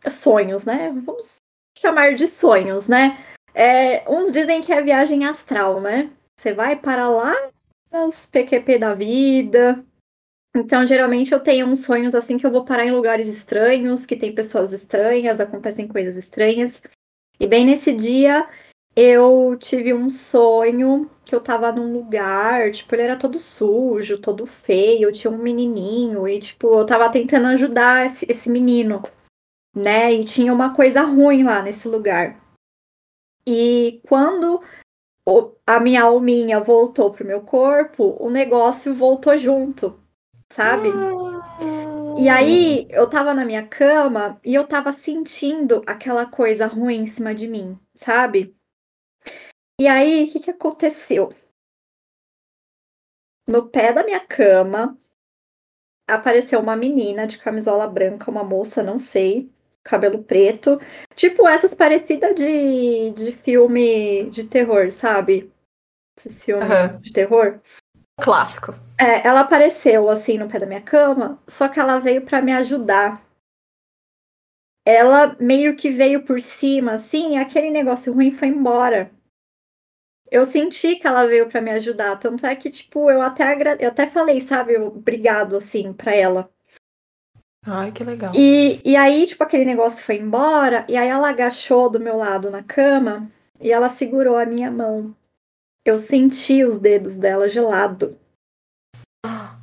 sonhos, né? Vamos chamar de sonhos, né? É, uns dizem que é viagem astral, né? Você vai para lá nas PQP da vida. Então, geralmente eu tenho uns sonhos assim que eu vou parar em lugares estranhos, que tem pessoas estranhas, acontecem coisas estranhas. E bem nesse dia eu tive um sonho que eu tava num lugar, tipo, ele era todo sujo, todo feio, tinha um menininho e, tipo, eu tava tentando ajudar esse, esse menino, né? E tinha uma coisa ruim lá nesse lugar. E quando a minha alminha voltou pro meu corpo, o negócio voltou junto, sabe? E aí eu tava na minha cama e eu tava sentindo aquela coisa ruim em cima de mim, sabe? E aí, o que, que aconteceu? No pé da minha cama apareceu uma menina de camisola branca, uma moça, não sei, cabelo preto, tipo essas parecidas de, de filme de terror, sabe? Esse filme uhum. de terror. Clássico. É, ela apareceu assim no pé da minha cama, só que ela veio pra me ajudar. Ela meio que veio por cima, assim, aquele negócio ruim foi embora. Eu senti que ela veio pra me ajudar, tanto é que, tipo, eu até, agra... eu até falei, sabe, obrigado, assim, pra ela. Ai, que legal. E, e aí, tipo, aquele negócio foi embora, e aí ela agachou do meu lado na cama e ela segurou a minha mão. Eu senti os dedos dela gelado.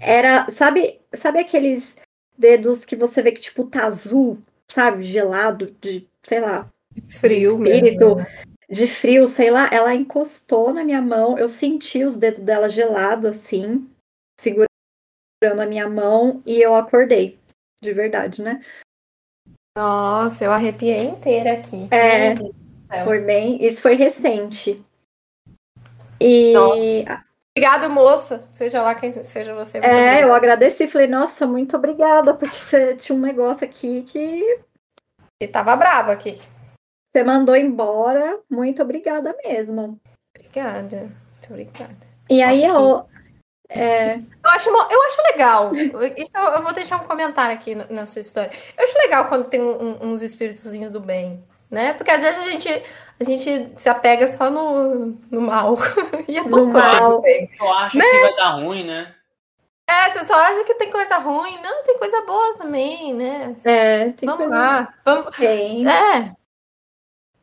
Era, sabe, sabe aqueles dedos que você vê que, tipo, tá azul, sabe, gelado, de, sei lá, Frio espírito, mesmo. né? De frio, sei lá. Ela encostou na minha mão, eu senti os dedos dela gelado, assim, segurando a minha mão, e eu acordei. De verdade, né? Nossa, eu arrepiei inteira aqui. É. Foi bem. Isso foi recente. E Obrigada, moça. Seja lá quem seja você. é, eu obrigada. agradeci, falei, nossa, muito obrigada, porque você tinha um negócio aqui que E tava brava aqui. Você mandou embora. Muito obrigada mesmo. Obrigada. Muito obrigada. E aí eu. É, Eu acho, eu acho legal. Isso eu, eu vou deixar um comentário aqui na, na sua história. Eu acho legal quando tem um- um- uns espíritozinhos do bem, né? Porque às vezes a gente, a gente se apega só no, no mal. E é No tem mal. Eu acho que vai dar ruim, né? É, você só acha que tem coisa ruim. Não, tem coisa boa também, né? é, tem Vamos coisa- lá. Vamos... Tem. É.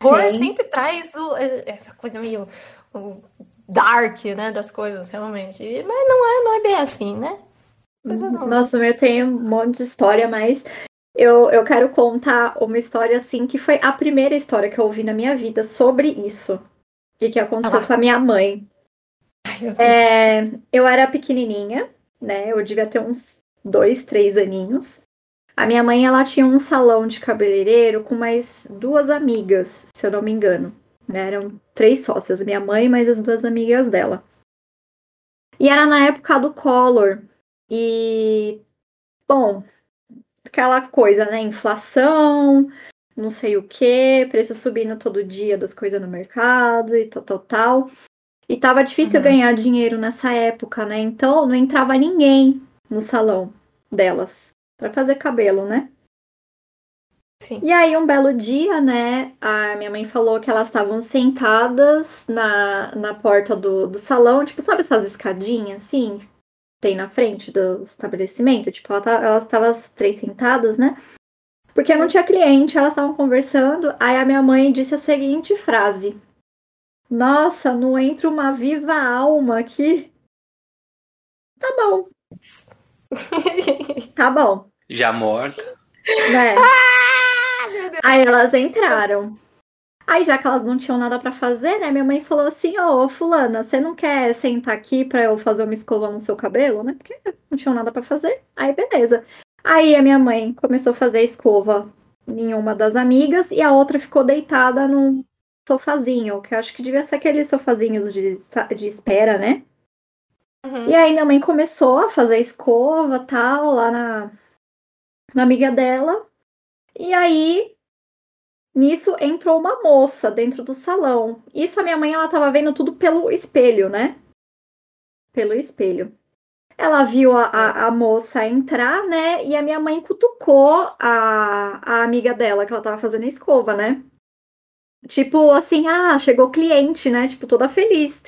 Horror sempre traz o- essa coisa meio o dark, né? Das coisas, realmente. Mas não é, não é bem assim, né? Não. Nossa, eu tenho um monte de história, mas eu, eu quero contar uma história assim que foi a primeira história que eu ouvi na minha vida sobre isso. O que, aconteceu Ah com a minha mãe. Ai. É, eu era pequenininha, né? Eu devia ter uns dois, três aninhos. A minha mãe, ela tinha um salão de cabeleireiro com mais duas amigas, se eu não me engano. Né? Eram três sócias, minha mãe mais as duas amigas dela. E era na época do Collor. E, bom, aquela coisa, né? Inflação, não sei o quê, preço subindo todo dia das coisas no mercado e tal, tal, tal. E tava difícil Uhum. ganhar dinheiro nessa época, né? Então não entrava ninguém no salão delas para fazer cabelo, né? Sim. E aí, um belo dia, né, a minha mãe falou que elas estavam sentadas na, na porta do, do salão, tipo, sabe essas escadinhas, assim, tem na frente do estabelecimento? Tipo, ela tá- elas estavam as três sentadas, né? Porque não tinha cliente, elas estavam conversando, aí a minha mãe disse a seguinte frase. Nossa, não entra uma viva alma aqui. Tá bom, tá bom, Já morta. né? Ah, meu Deus. Aí elas entraram. Aí, já que elas não tinham nada pra fazer, né? Minha mãe falou assim: Ô, Fulana, você não quer sentar aqui pra eu fazer uma escova no seu cabelo, né? Porque não tinham nada pra fazer. Aí, beleza. Aí, a minha mãe começou a fazer a escova em uma das amigas e a outra ficou deitada num sofazinho, que eu acho que devia ser aqueles sofazinhos de, de espera, né? Uhum. E aí minha mãe começou a fazer escova, tal, lá na, na amiga dela. E aí, nisso, entrou uma moça dentro do salão. Isso a minha mãe, ela tava vendo tudo pelo espelho, né? Pelo espelho. Ela viu a, a, a moça entrar, né? E a minha mãe cutucou a, a amiga dela, que ela tava fazendo escova, né? Tipo assim, ah, chegou cliente, né? Tipo, toda feliz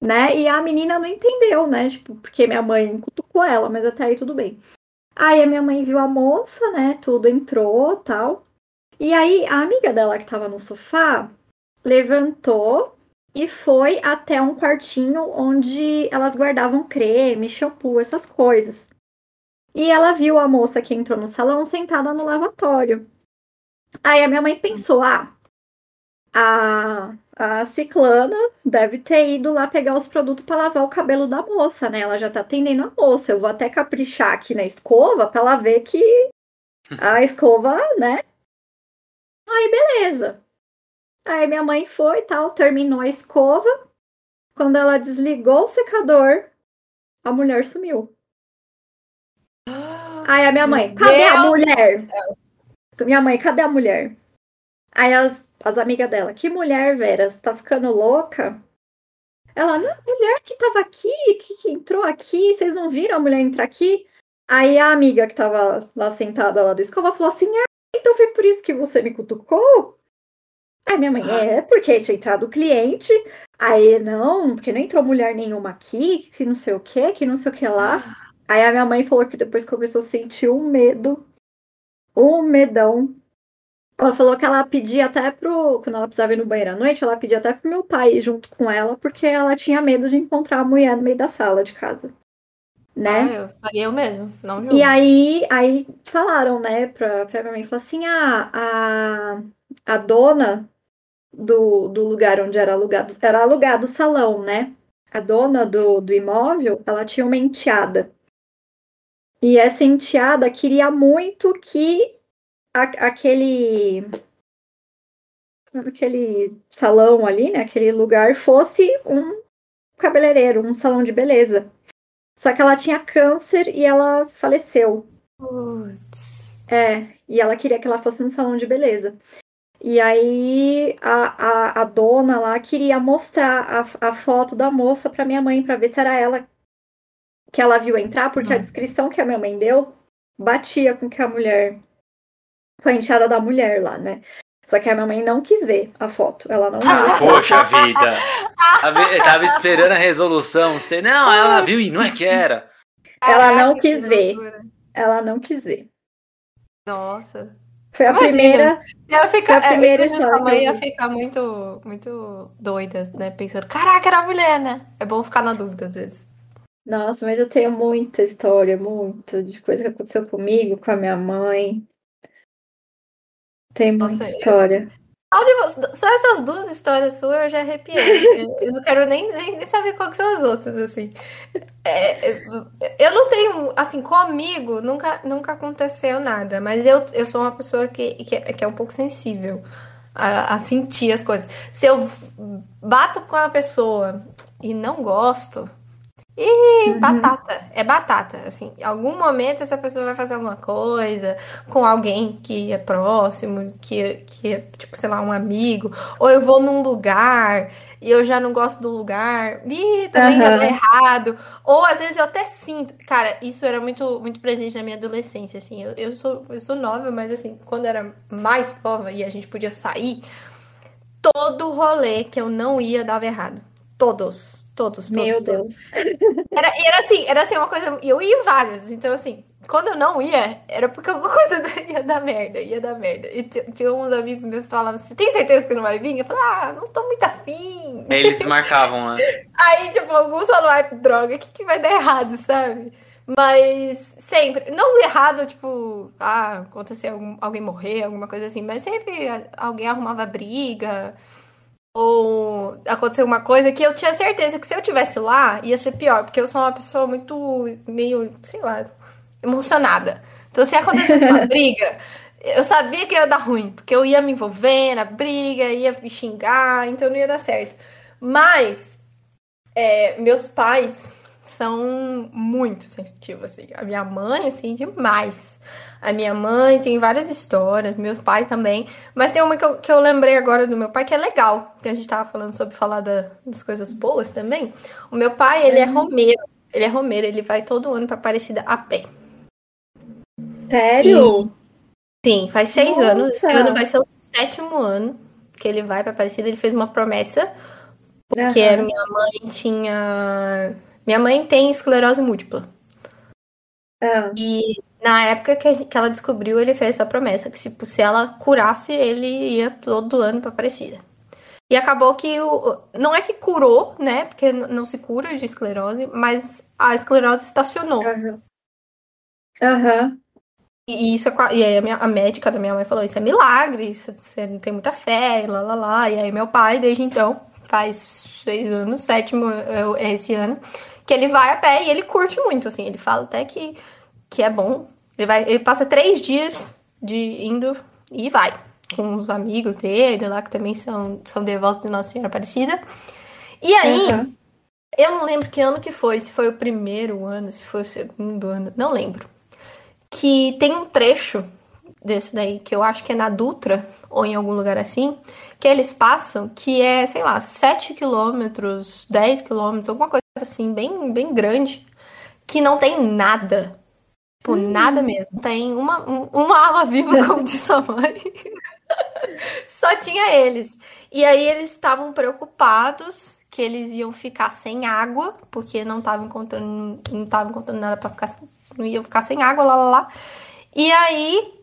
né? E a menina não entendeu, né? Tipo, porque minha mãe cutucou ela, mas até aí tudo bem. Aí a minha mãe viu a moça, né? Tudo entrou, tal. E aí a amiga dela que tava no sofá levantou e foi até um quartinho onde elas guardavam creme, shampoo, essas coisas. E ela viu a moça que entrou no salão sentada no lavatório. Aí a minha mãe pensou, ah, a, a ciclana deve ter ido lá pegar os produtos para lavar o cabelo da moça, né? Ela já tá atendendo a moça. Eu vou até caprichar aqui na escova para ela ver que a escova, né? Aí, beleza. Aí minha mãe foi e tal, terminou a escova. Quando ela desligou o secador, a mulher sumiu. Aí a minha mãe, cadê a Deus mulher? Minha mãe, cadê a mulher? Aí as, as amigas dela, que mulher, Vera? Você tá ficando louca? Ela, não, mulher que tava aqui, que, que entrou aqui, vocês não viram a mulher entrar aqui? Aí a amiga que tava lá sentada lá da escova falou assim: Ah, então foi por isso que você me cutucou? Aí minha mãe, é, porque tinha entrado o cliente. Aí, não, porque não entrou mulher nenhuma aqui, que não sei o que, que não sei o que lá. Aí a minha mãe falou que depois começou a sentir um medo, um medão. Ela falou que ela pedia até pro. Quando ela precisava ir no banheiro à noite, ela pedia até pro meu pai ir junto com ela, porque ela tinha medo de encontrar a mulher no meio da sala de casa. Né? Ah, eu faria eu mesmo, não julgo. E aí, aí falaram, né, pra, pra minha mãe, falou assim, ah, a, a dona do, do lugar onde era alugado, era alugado o salão, né? A dona do, do imóvel, ela tinha uma enteada. E essa enteada queria muito que a, aquele aquele salão ali, né, aquele lugar fosse um cabeleireiro, um salão de beleza. Só que ela tinha câncer e ela faleceu. Putz. É, e ela queria que ela fosse um salão de beleza. E aí a, a, a dona lá queria mostrar a, a foto da moça para minha mãe, para ver se era ela que ela viu entrar, porque a descrição que a minha mãe deu batia com que a mulher. Com a enteada da mulher lá, né? Só que a minha mãe não quis ver a foto. Ela não viu. Poxa vida! Tava, eu tava esperando a resolução. Você, não, ela viu e não é que era. Ela não quis ver. loucura. Ela não quis ver. Nossa. Foi a Imagina. primeira. Eu, fica, Foi a primeira eu vejo história sua mãe ia ficar muito, muito doida, né? Pensando, caraca, era mulher, né? É bom ficar na dúvida às vezes. Nossa, mas eu tenho muita história, muito, de coisa que aconteceu comigo, com a minha mãe. Tem muita Nossa, eu- história. Vo- só essas duas histórias suas eu já arrepiei. eu, eu não quero nem, nem, nem saber quais são as outras, assim. É, é, eu não tenho, assim, comigo nunca, nunca aconteceu nada, mas eu, eu sou uma pessoa que, que, é, que é um pouco sensível a, a sentir as coisas. Se eu bato com a pessoa e não gosto, e Uhum. batata, é batata, assim, em algum momento essa pessoa vai fazer alguma coisa com alguém que é próximo, que, que é, tipo, sei lá, um amigo, ou eu vou num lugar e eu já não gosto do lugar, e também já tá errado, ou às vezes eu até sinto, cara, isso era muito, muito presente na minha adolescência, assim, eu, eu sou, eu sou nova, mas assim, quando eu era mais nova e a gente podia sair, todo rolê que eu não ia dava errado, todos, todos, todos, Meu todos. Deus. Era, e era assim, era assim uma coisa. e Eu ia em vários, então assim, quando eu não ia, era porque alguma coisa ia dar merda, ia dar merda. E tinha uns amigos meus que falavam, você tem certeza que não vai vir? Eu falava, ah, não tô muito afim. Aí Eles marcavam, né? Aí, tipo, alguns falavam, ai, droga, o que, que vai dar errado, sabe? Mas sempre, não errado, tipo, ah, acontecer algum, alguém morrer, alguma coisa assim, mas sempre alguém arrumava briga, ou aconteceu uma coisa que eu tinha certeza que se eu tivesse lá, ia ser pior, porque eu sou uma pessoa muito, meio, sei lá, emocionada. Então, se acontecesse uma briga, eu sabia que ia dar ruim, porque eu ia me envolver na briga, ia me xingar, então não ia dar certo. Mas, é, meus pais são muito sensitivos, assim. A minha mãe, assim, demais. A minha mãe tem várias histórias, meus pais também. Mas tem uma que eu, que eu lembrei agora do meu pai que é legal, que a gente tava falando sobre falar da- das coisas boas também. O meu pai, ele é romeiro. Ele é romeiro, ele vai todo ano pra Aparecida a pé. Sério? Sim, faz seis Nossa! anos. Esse ano vai ser o sétimo ano que ele vai pra Aparecida. Ele fez uma promessa, porque a Aham. minha mãe tinha. Minha mãe tem esclerose múltipla. Ah, E na época que, que ela descobriu, ele fez essa promessa: que se, se ela curasse, ele ia todo ano pra Aparecida. E acabou que o. Não é que curou, né? Porque não se cura de esclerose, mas a esclerose estacionou. Aham. Aham. E isso é, e aí a, minha, a médica da minha mãe falou, isso é milagre, isso- você não tem muita fé, e lá, lá, lá. E aí meu pai, desde então, faz seis anos, sétimo é esse ano, que ele vai a pé e ele curte muito, assim. Ele fala até que, que é bom. Ele, vai, ele passa três dias de indo e vai. Com os amigos dele lá, que também são, são devotos de Nossa Senhora Aparecida. E aí, Aham. eu não lembro que ano que foi, se foi o primeiro ano, se foi o segundo ano, não lembro. Que tem um trecho desse daí, que eu acho que é na Dutra, ou em algum lugar assim, que eles passam, que é, sei lá, 7 quilômetros, 10 quilômetros, alguma coisa assim, bem, bem grande, que não tem nada. Tipo, hum. nada mesmo. Tem uma, uma alma viva, como disse a mãe. Só tinha eles. E aí eles estavam preocupados que eles iam ficar sem água, porque não estavam encontrando, não estavam encontrando nada para ficar, não iam ficar sem água, lá, lá, lá. E aí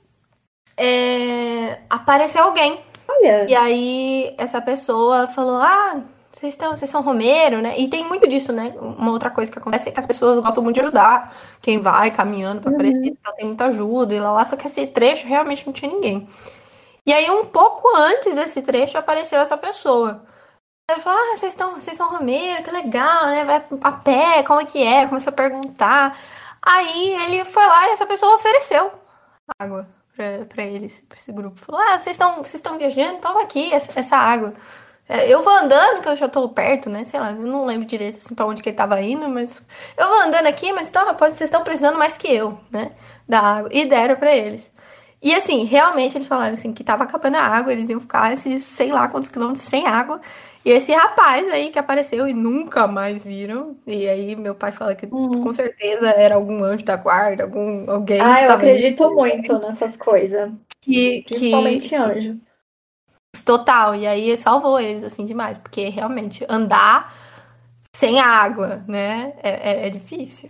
é, apareceu alguém. Olha. E aí essa pessoa falou: Ah, vocês, estão, vocês são Romero, né? E tem muito disso, né? Uma outra coisa que acontece é que as pessoas gostam muito de ajudar. Quem vai caminhando para aparecer, uhum. então tem muita ajuda e lá, lá. Só que esse trecho realmente não tinha ninguém. E aí, um pouco antes desse trecho, apareceu essa pessoa. Ele falou: Ah, vocês, estão, vocês são Romero, que legal, né? Vai a pé, como é que é? Começou a perguntar. Aí ele foi lá e essa pessoa ofereceu água para eles, para esse grupo. Falou: Ah, vocês estão vocês estão viajando? Toma aqui essa, essa água. É, eu vou andando, que eu já tô perto, né? Sei lá, eu não lembro direito assim pra onde que ele tava indo, mas eu vou andando aqui, mas toma, pode, vocês estão precisando mais que eu, né? Da água. E deram para eles. E assim, realmente eles falaram assim que tava acabando a água, eles iam ficar esses sei lá quantos quilômetros sem água. E esse rapaz aí que apareceu e nunca mais viram. E aí meu pai fala que uhum. com certeza era algum anjo da guarda, algum alguém. Ah, eu acredito muito nessas coisas. Que, Principalmente que... anjo. Total, e aí salvou eles, assim, demais, porque realmente andar sem água, né, é, é, é difícil.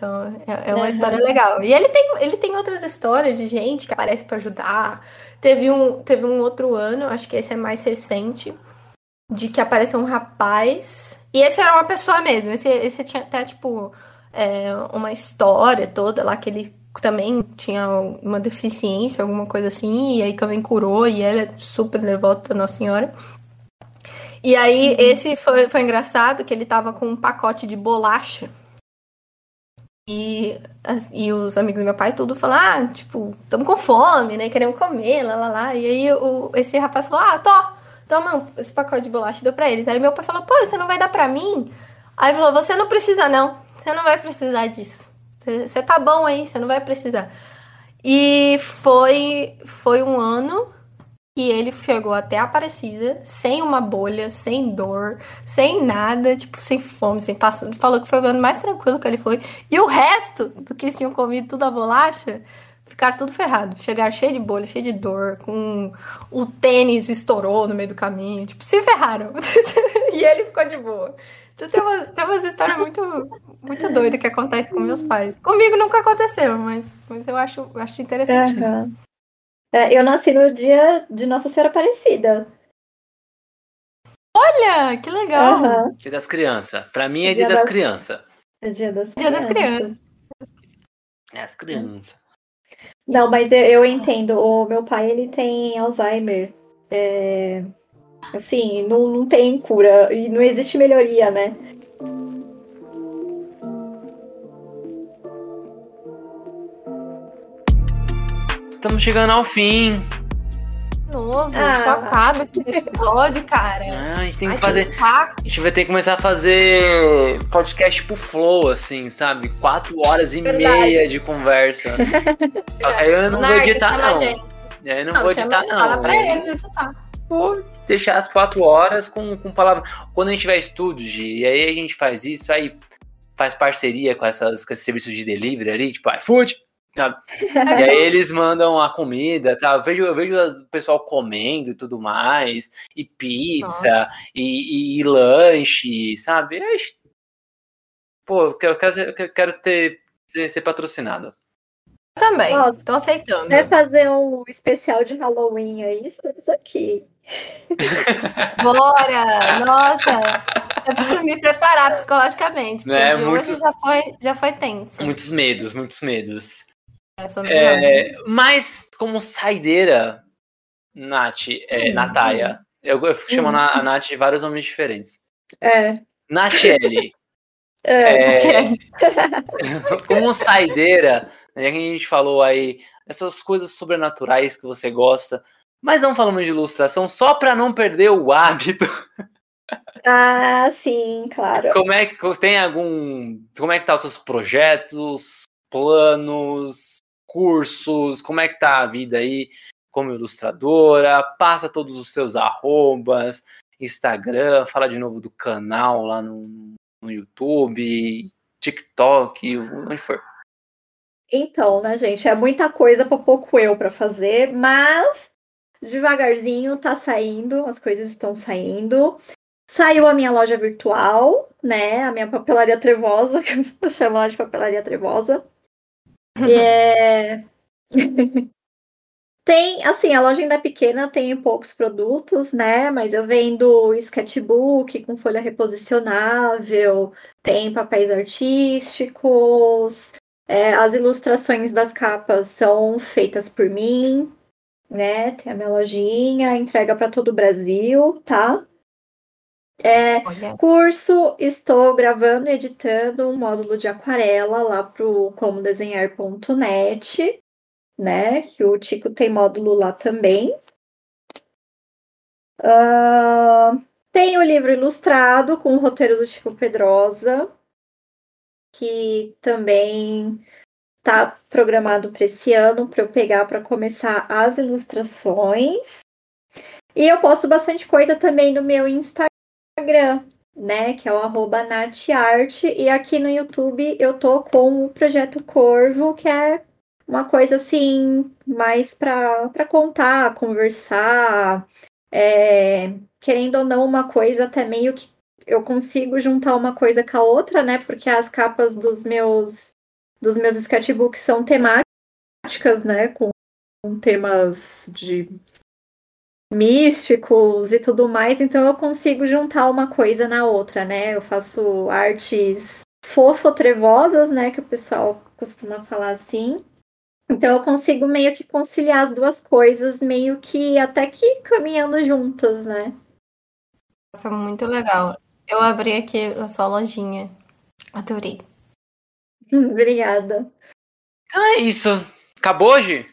Então, é, é uma uhum. história legal. E ele tem, ele tem outras histórias de gente que aparece para ajudar. Teve um, teve um outro ano, acho que esse é mais recente, de que apareceu um rapaz. E esse era uma pessoa mesmo. Esse, esse tinha até, tipo, é, uma história toda lá que ele também tinha uma deficiência, alguma coisa assim, e aí também curou, e ela é super devota Nossa Senhora. E aí, uhum. esse foi, foi engraçado, que ele tava com um pacote de bolacha. E, e os amigos do meu pai tudo falaram, ah, tipo, estamos com fome, né? Queremos comer, lá, lá, lá. E aí o, esse rapaz falou, ah, tô, toma esse pacote de bolacha e deu pra eles. Aí meu pai falou, pô, você não vai dar pra mim? Aí ele falou, você não precisa não, você não vai precisar disso. Você tá bom aí, você não vai precisar. E foi, foi um ano que ele chegou até a Aparecida, sem uma bolha, sem dor, sem nada, tipo, sem fome, sem passo. Falou que foi o ano mais tranquilo que ele foi. E o resto do que tinham comido tudo a bolacha, ficaram tudo ferrado. Chegaram cheio de bolha, cheio de dor, com o tênis estourou no meio do caminho, tipo, se ferraram. e ele ficou de boa. Então tem, uma, tem umas histórias muito, muito doidas que acontecem com meus pais. Comigo nunca aconteceu, mas, mas eu acho, eu acho interessante uhum. isso. É, eu nasci no dia de Nossa Senhora Aparecida. Olha, que legal! Uhum. Dia das crianças. Pra mim é dia, dia das, das crianças. É dia das crianças. Dia das crianças. É as crianças. Não, mas eu, eu entendo. O meu pai, ele tem Alzheimer. É, Assim, não, não tem cura e não existe melhoria, né? Estamos chegando ao fim. Novo, ah. só acaba esse episódio, cara. Ah, a gente tem Ai, que fazer. Que a gente vai ter que começar a fazer podcast pro Flow, assim, sabe? Quatro horas e Verdade. meia de conversa. Aí eu não vou editar, não. Aí eu não, não vou editar, não. Fala pra ele editar vou deixar as quatro horas com, com palavra. Quando a gente tiver estúdio, e aí a gente faz isso, aí faz parceria com, essas, com esses serviços de delivery ali, tipo iFood. Sabe? e aí eles mandam a comida, tá? Eu vejo, eu vejo o pessoal comendo e tudo mais, e pizza, e, e, e, lanche, sabe? Pô, eu quero, eu quero ter, ser, ser patrocinado. Também, Ó, tô aceitando. Quer fazer um especial de Halloween aí? Estamos aqui. Bora! Nossa! Eu preciso me preparar psicologicamente. Porque né? hoje já foi, já foi tenso. Muitos medos, muitos medos. É, é, mas como saideira, Nath, é, hum, Nataya, eu, eu fico chamando hum. a Nath de vários nomes diferentes. É. Natiele. É. é como saideira, já que a gente falou aí essas coisas sobrenaturais que você gosta, mas não falamos de ilustração só para não perder o hábito. Ah, sim, claro. Como é que tem algum. Como é que tá os seus projetos, planos? cursos, como é que tá a vida aí como ilustradora, passa todos os seus arrobas, Instagram, fala de novo do canal lá no, no YouTube, TikTok, onde for. Então, né, gente, é muita coisa para pouco eu para fazer, mas devagarzinho tá saindo, as coisas estão saindo. Saiu a minha loja virtual, né? A minha papelaria trevosa, que eu chamo ela de papelaria trevosa. É... tem, assim, a loja ainda é pequena, tem poucos produtos, né? Mas eu vendo sketchbook com folha reposicionável, tem papéis artísticos, é, as ilustrações das capas são feitas por mim, né? Tem a minha lojinha, entrega para todo o Brasil, tá? É, curso, estou gravando e editando um módulo de aquarela lá pro comodesenhar.net, né? Que o Tico tem módulo lá também. Uh, tem o livro ilustrado com o roteiro do Chico Pedrosa, que também está programado para esse ano para eu pegar para começar as ilustrações. E eu posto bastante coisa também no meu Instagram, né? Que é o Natarte. E aqui no YouTube eu tô com o Projeto Corvo, que é uma coisa assim, mais para contar, conversar. É, querendo ou não, uma coisa até meio que eu consigo juntar uma coisa com a outra, né? Porque as capas dos meus dos meus sketchbooks são temáticas, né? Com, com temas de místicos e tudo mais, então eu consigo juntar uma coisa na outra, né? Eu faço artes fofo-trevosas, né? Que o pessoal costuma falar assim. Então eu consigo meio que conciliar as duas coisas, meio que até que caminhando juntas, né? Nossa, muito legal. Eu abri aqui a sua lojinha. Adorei. Obrigada. Então é isso. Acabou hoje?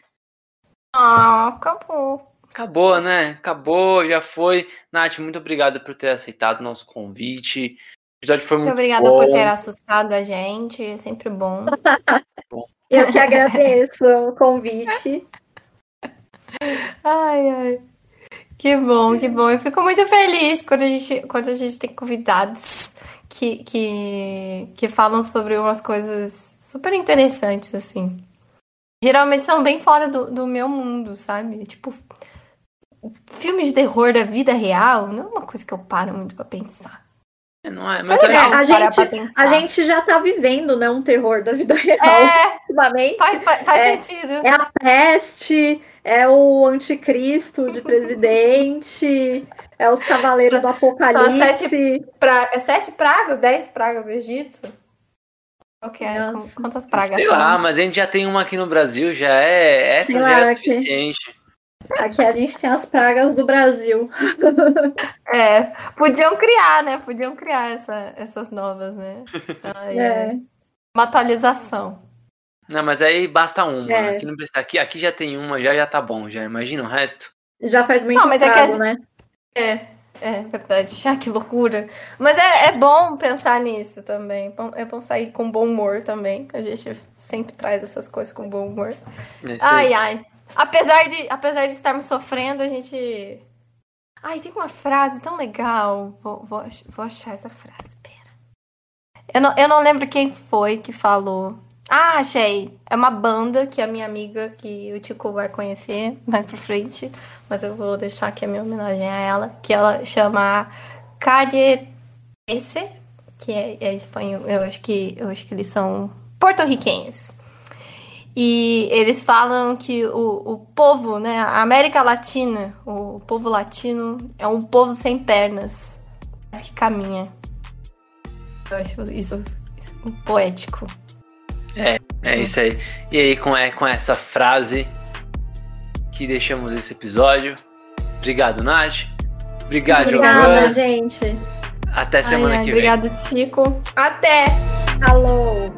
Ah, acabou. Acabou, né? Acabou, já foi. Nath, muito obrigado por ter aceitado o nosso convite. O episódio foi muito, muito obrigada por ter assustado a gente. É sempre bom. bom. Eu que agradeço o convite. Ai, ai. Que bom, que bom. Eu fico muito feliz quando a gente, quando a gente tem convidados que, que, que falam sobre umas coisas super interessantes, assim. Geralmente são bem fora do, do meu mundo, sabe? Tipo, filmes de terror da vida real não é uma coisa que eu paro muito pra pensar. É, não é, mas é, a, gente, a gente já tá vivendo, né, um terror da vida real é, ultimamente. Faz, faz, faz é, sentido. É a peste, é o anticristo de presidente, é os cavaleiros do apocalipse. São sete, pra... é sete pragas, dez pragas do Egito? Ok, quantas pragas Sei são? lá, mas a gente já tem uma aqui no Brasil, já é. Essa Sei já é suficiente. Aqui a gente tem as pragas do Brasil. É, podiam criar, né? Podiam criar essa, essas novas, né? Ai, é. Uma atualização. Não, mas aí basta uma. É. Aqui não precisa. Aqui, aqui já tem uma, já já tá bom. Já imagina o resto. Já faz muito não, mas prazo, é que a... né? É, é verdade. Ah, que loucura. Mas é, é bom pensar nisso também. É bom sair com bom humor também. A gente sempre traz essas coisas com bom humor. É ai, ai. Apesar de, apesar de estarmos sofrendo, a gente. Ai, tem uma frase tão legal. Vou, vou, vou achar essa frase. Pera. Eu não, eu não lembro quem foi que falou. Ah, achei. É uma banda que a minha amiga, que o Tico vai conhecer mais pra frente, mas eu vou deixar aqui a minha homenagem a ela, que ela chama Calle que é, é espanhol. Eu acho que eu acho que eles são porto-riquenhos. E eles falam que o, o povo, né, a América Latina, o povo latino é um povo sem pernas, mas que caminha. Eu acho isso, isso poético. É, é isso aí. E aí, com, é, com essa frase que deixamos esse episódio. Obrigado, Nath. Obrigado, Obrigada, gente. Até semana ai, ai, que vem. Obrigado, Tico. Até. Alô.